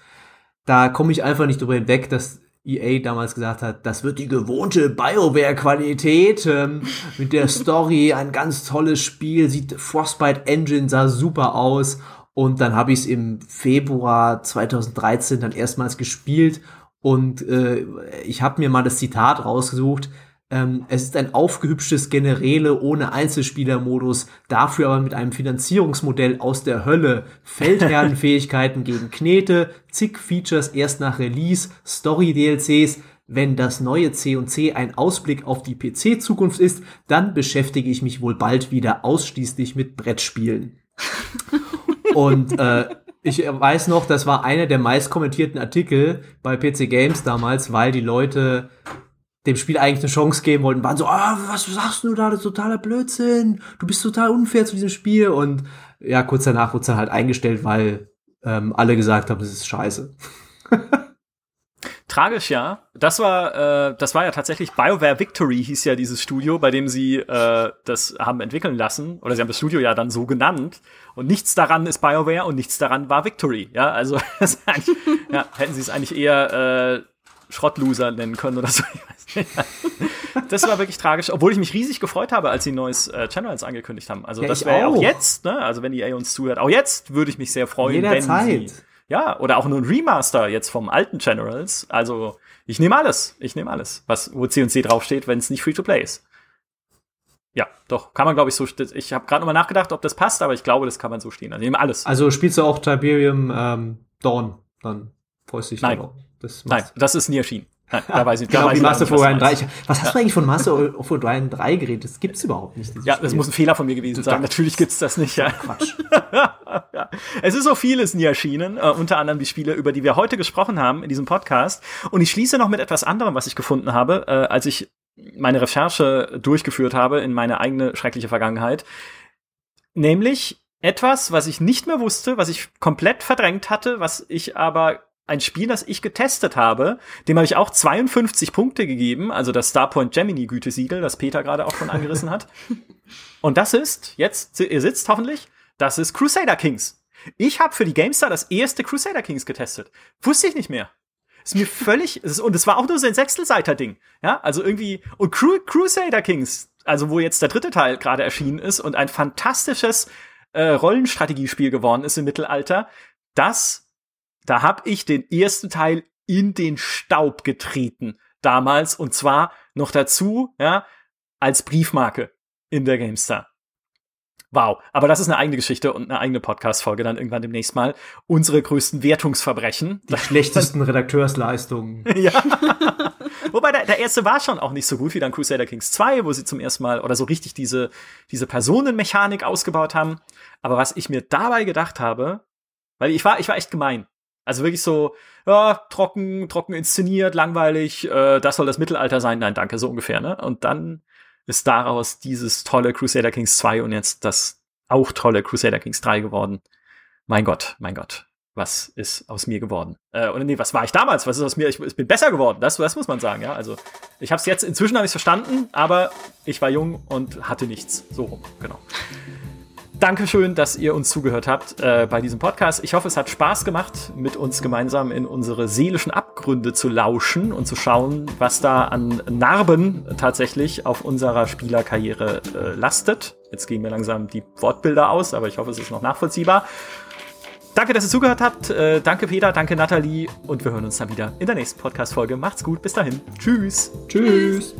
da komme ich einfach nicht drüber hinweg, dass EA damals gesagt hat, das wird die gewohnte BioWare-Qualität ähm, mit der Story, ein ganz tolles Spiel, sieht Frostbite Engine sah super aus und dann habe ich es im Februar 2013 dann erstmals gespielt und äh, ich habe mir mal das Zitat rausgesucht. Ähm, es ist ein aufgehübschtes Generäle ohne Einzelspielermodus, dafür aber mit einem Finanzierungsmodell aus der Hölle, Feldherrenfähigkeiten gegen Knete, zig Features erst nach Release, Story-DLCs, wenn das neue C&C ein Ausblick auf die PC-Zukunft ist, dann beschäftige ich mich wohl bald wieder ausschließlich mit Brettspielen. Und äh, ich weiß noch, das war einer der meist kommentierten Artikel bei PC Games damals, weil die Leute dem Spiel eigentlich eine Chance geben wollten, waren so, ah, was sagst du da, das ist totaler Blödsinn, du bist total unfair zu diesem Spiel. Und ja, kurz danach wurde es dann halt eingestellt, weil ähm, alle gesagt haben, das ist scheiße. Tragisch, ja. Das war, äh, das war ja tatsächlich BioWare Victory hieß ja dieses Studio, bei dem sie äh, das haben entwickeln lassen. Oder sie haben das Studio ja dann so genannt. Und nichts daran ist BioWare und nichts daran war Victory. Ja, also ja, hätten sie es eigentlich eher äh, Schrottloser nennen können oder so. das war wirklich tragisch, obwohl ich mich riesig gefreut habe, als sie neues äh, Channels angekündigt haben. Also ja, das wäre auch jetzt, ne? Also wenn die EA uns zuhört, auch jetzt würde ich mich sehr freuen, Jederzeit. wenn sie ja, oder auch nur ein Remaster jetzt vom alten Generals. Also, ich nehme alles. Ich nehme alles, was wo C&C draufsteht, wenn es nicht Free-to-Play ist. Ja, doch, kann man, glaube ich, so. Ich habe gerade nochmal nachgedacht, ob das passt, aber ich glaube, das kann man so stehen. Also, nehme alles. Also spielst du auch Tiberium ähm, Dawn, dann freust du dich Nein. darauf. Das Nein, das ist nie erschienen. Nein, da weiß ich, genau, da weiß wie Master nicht, was of du Orion 3. meinst. Ich, was hast du eigentlich von Master of Orion 3 geredet? Das gibt's überhaupt nicht. Ja, das Spiel. muss ein Fehler von mir gewesen sein. Natürlich gibt's das nicht, ja. Quatsch. ja. Es ist so vieles nie erschienen, äh, unter anderem die Spiele, über die wir heute gesprochen haben in diesem Podcast. Und ich schließe noch mit etwas anderem, was ich gefunden habe, äh, als ich meine Recherche durchgeführt habe in meine eigene schreckliche Vergangenheit. Nämlich etwas, was ich nicht mehr wusste, was ich komplett verdrängt hatte, was ich aber ein Spiel, das ich getestet habe, dem habe ich auch 52 Punkte gegeben, also das Starpoint Gemini Gütesiegel, das Peter gerade auch schon angerissen hat. Und das ist, jetzt, ihr sitzt hoffentlich, das ist Crusader Kings. Ich habe für die GameStar das erste Crusader Kings getestet. Wusste ich nicht mehr. Ist mir völlig, ist, und es war auch nur so ein Sechstelseiter-Ding. Ja, also irgendwie, und Cru Crusader Kings, also wo jetzt der dritte Teil gerade erschienen ist und ein fantastisches äh, Rollenstrategiespiel geworden ist im Mittelalter, das da hab ich den ersten Teil in den Staub getreten damals und zwar noch dazu, ja, als Briefmarke in der GameStar. Wow, aber das ist eine eigene Geschichte und eine eigene Podcast-Folge dann irgendwann demnächst mal. Unsere größten Wertungsverbrechen. Die schlechtesten Redakteursleistungen. ja. Wobei der, der erste war schon auch nicht so gut wie dann Crusader Kings 2, wo sie zum ersten Mal oder so richtig diese, diese Personenmechanik ausgebaut haben. Aber was ich mir dabei gedacht habe, weil ich war, ich war echt gemein. Also wirklich so, ja, trocken, trocken inszeniert, langweilig, äh, das soll das Mittelalter sein, nein, danke, so ungefähr, ne? Und dann ist daraus dieses tolle Crusader Kings 2 und jetzt das auch tolle Crusader Kings 3 geworden. Mein Gott, mein Gott, was ist aus mir geworden? Äh, oder nee, was war ich damals? Was ist aus mir? Ich, ich bin besser geworden, das, das muss man sagen, ja. Also ich habe es jetzt, inzwischen habe ich verstanden, aber ich war jung und hatte nichts. So rum, genau. Dankeschön, dass ihr uns zugehört habt äh, bei diesem Podcast. Ich hoffe, es hat Spaß gemacht, mit uns gemeinsam in unsere seelischen Abgründe zu lauschen und zu schauen, was da an Narben tatsächlich auf unserer Spielerkarriere äh, lastet. Jetzt gehen mir langsam die Wortbilder aus, aber ich hoffe, es ist noch nachvollziehbar. Danke, dass ihr zugehört habt. Äh, danke, Peter. Danke, Nathalie. Und wir hören uns dann wieder in der nächsten Podcast-Folge. Macht's gut. Bis dahin. Tschüss. Tschüss.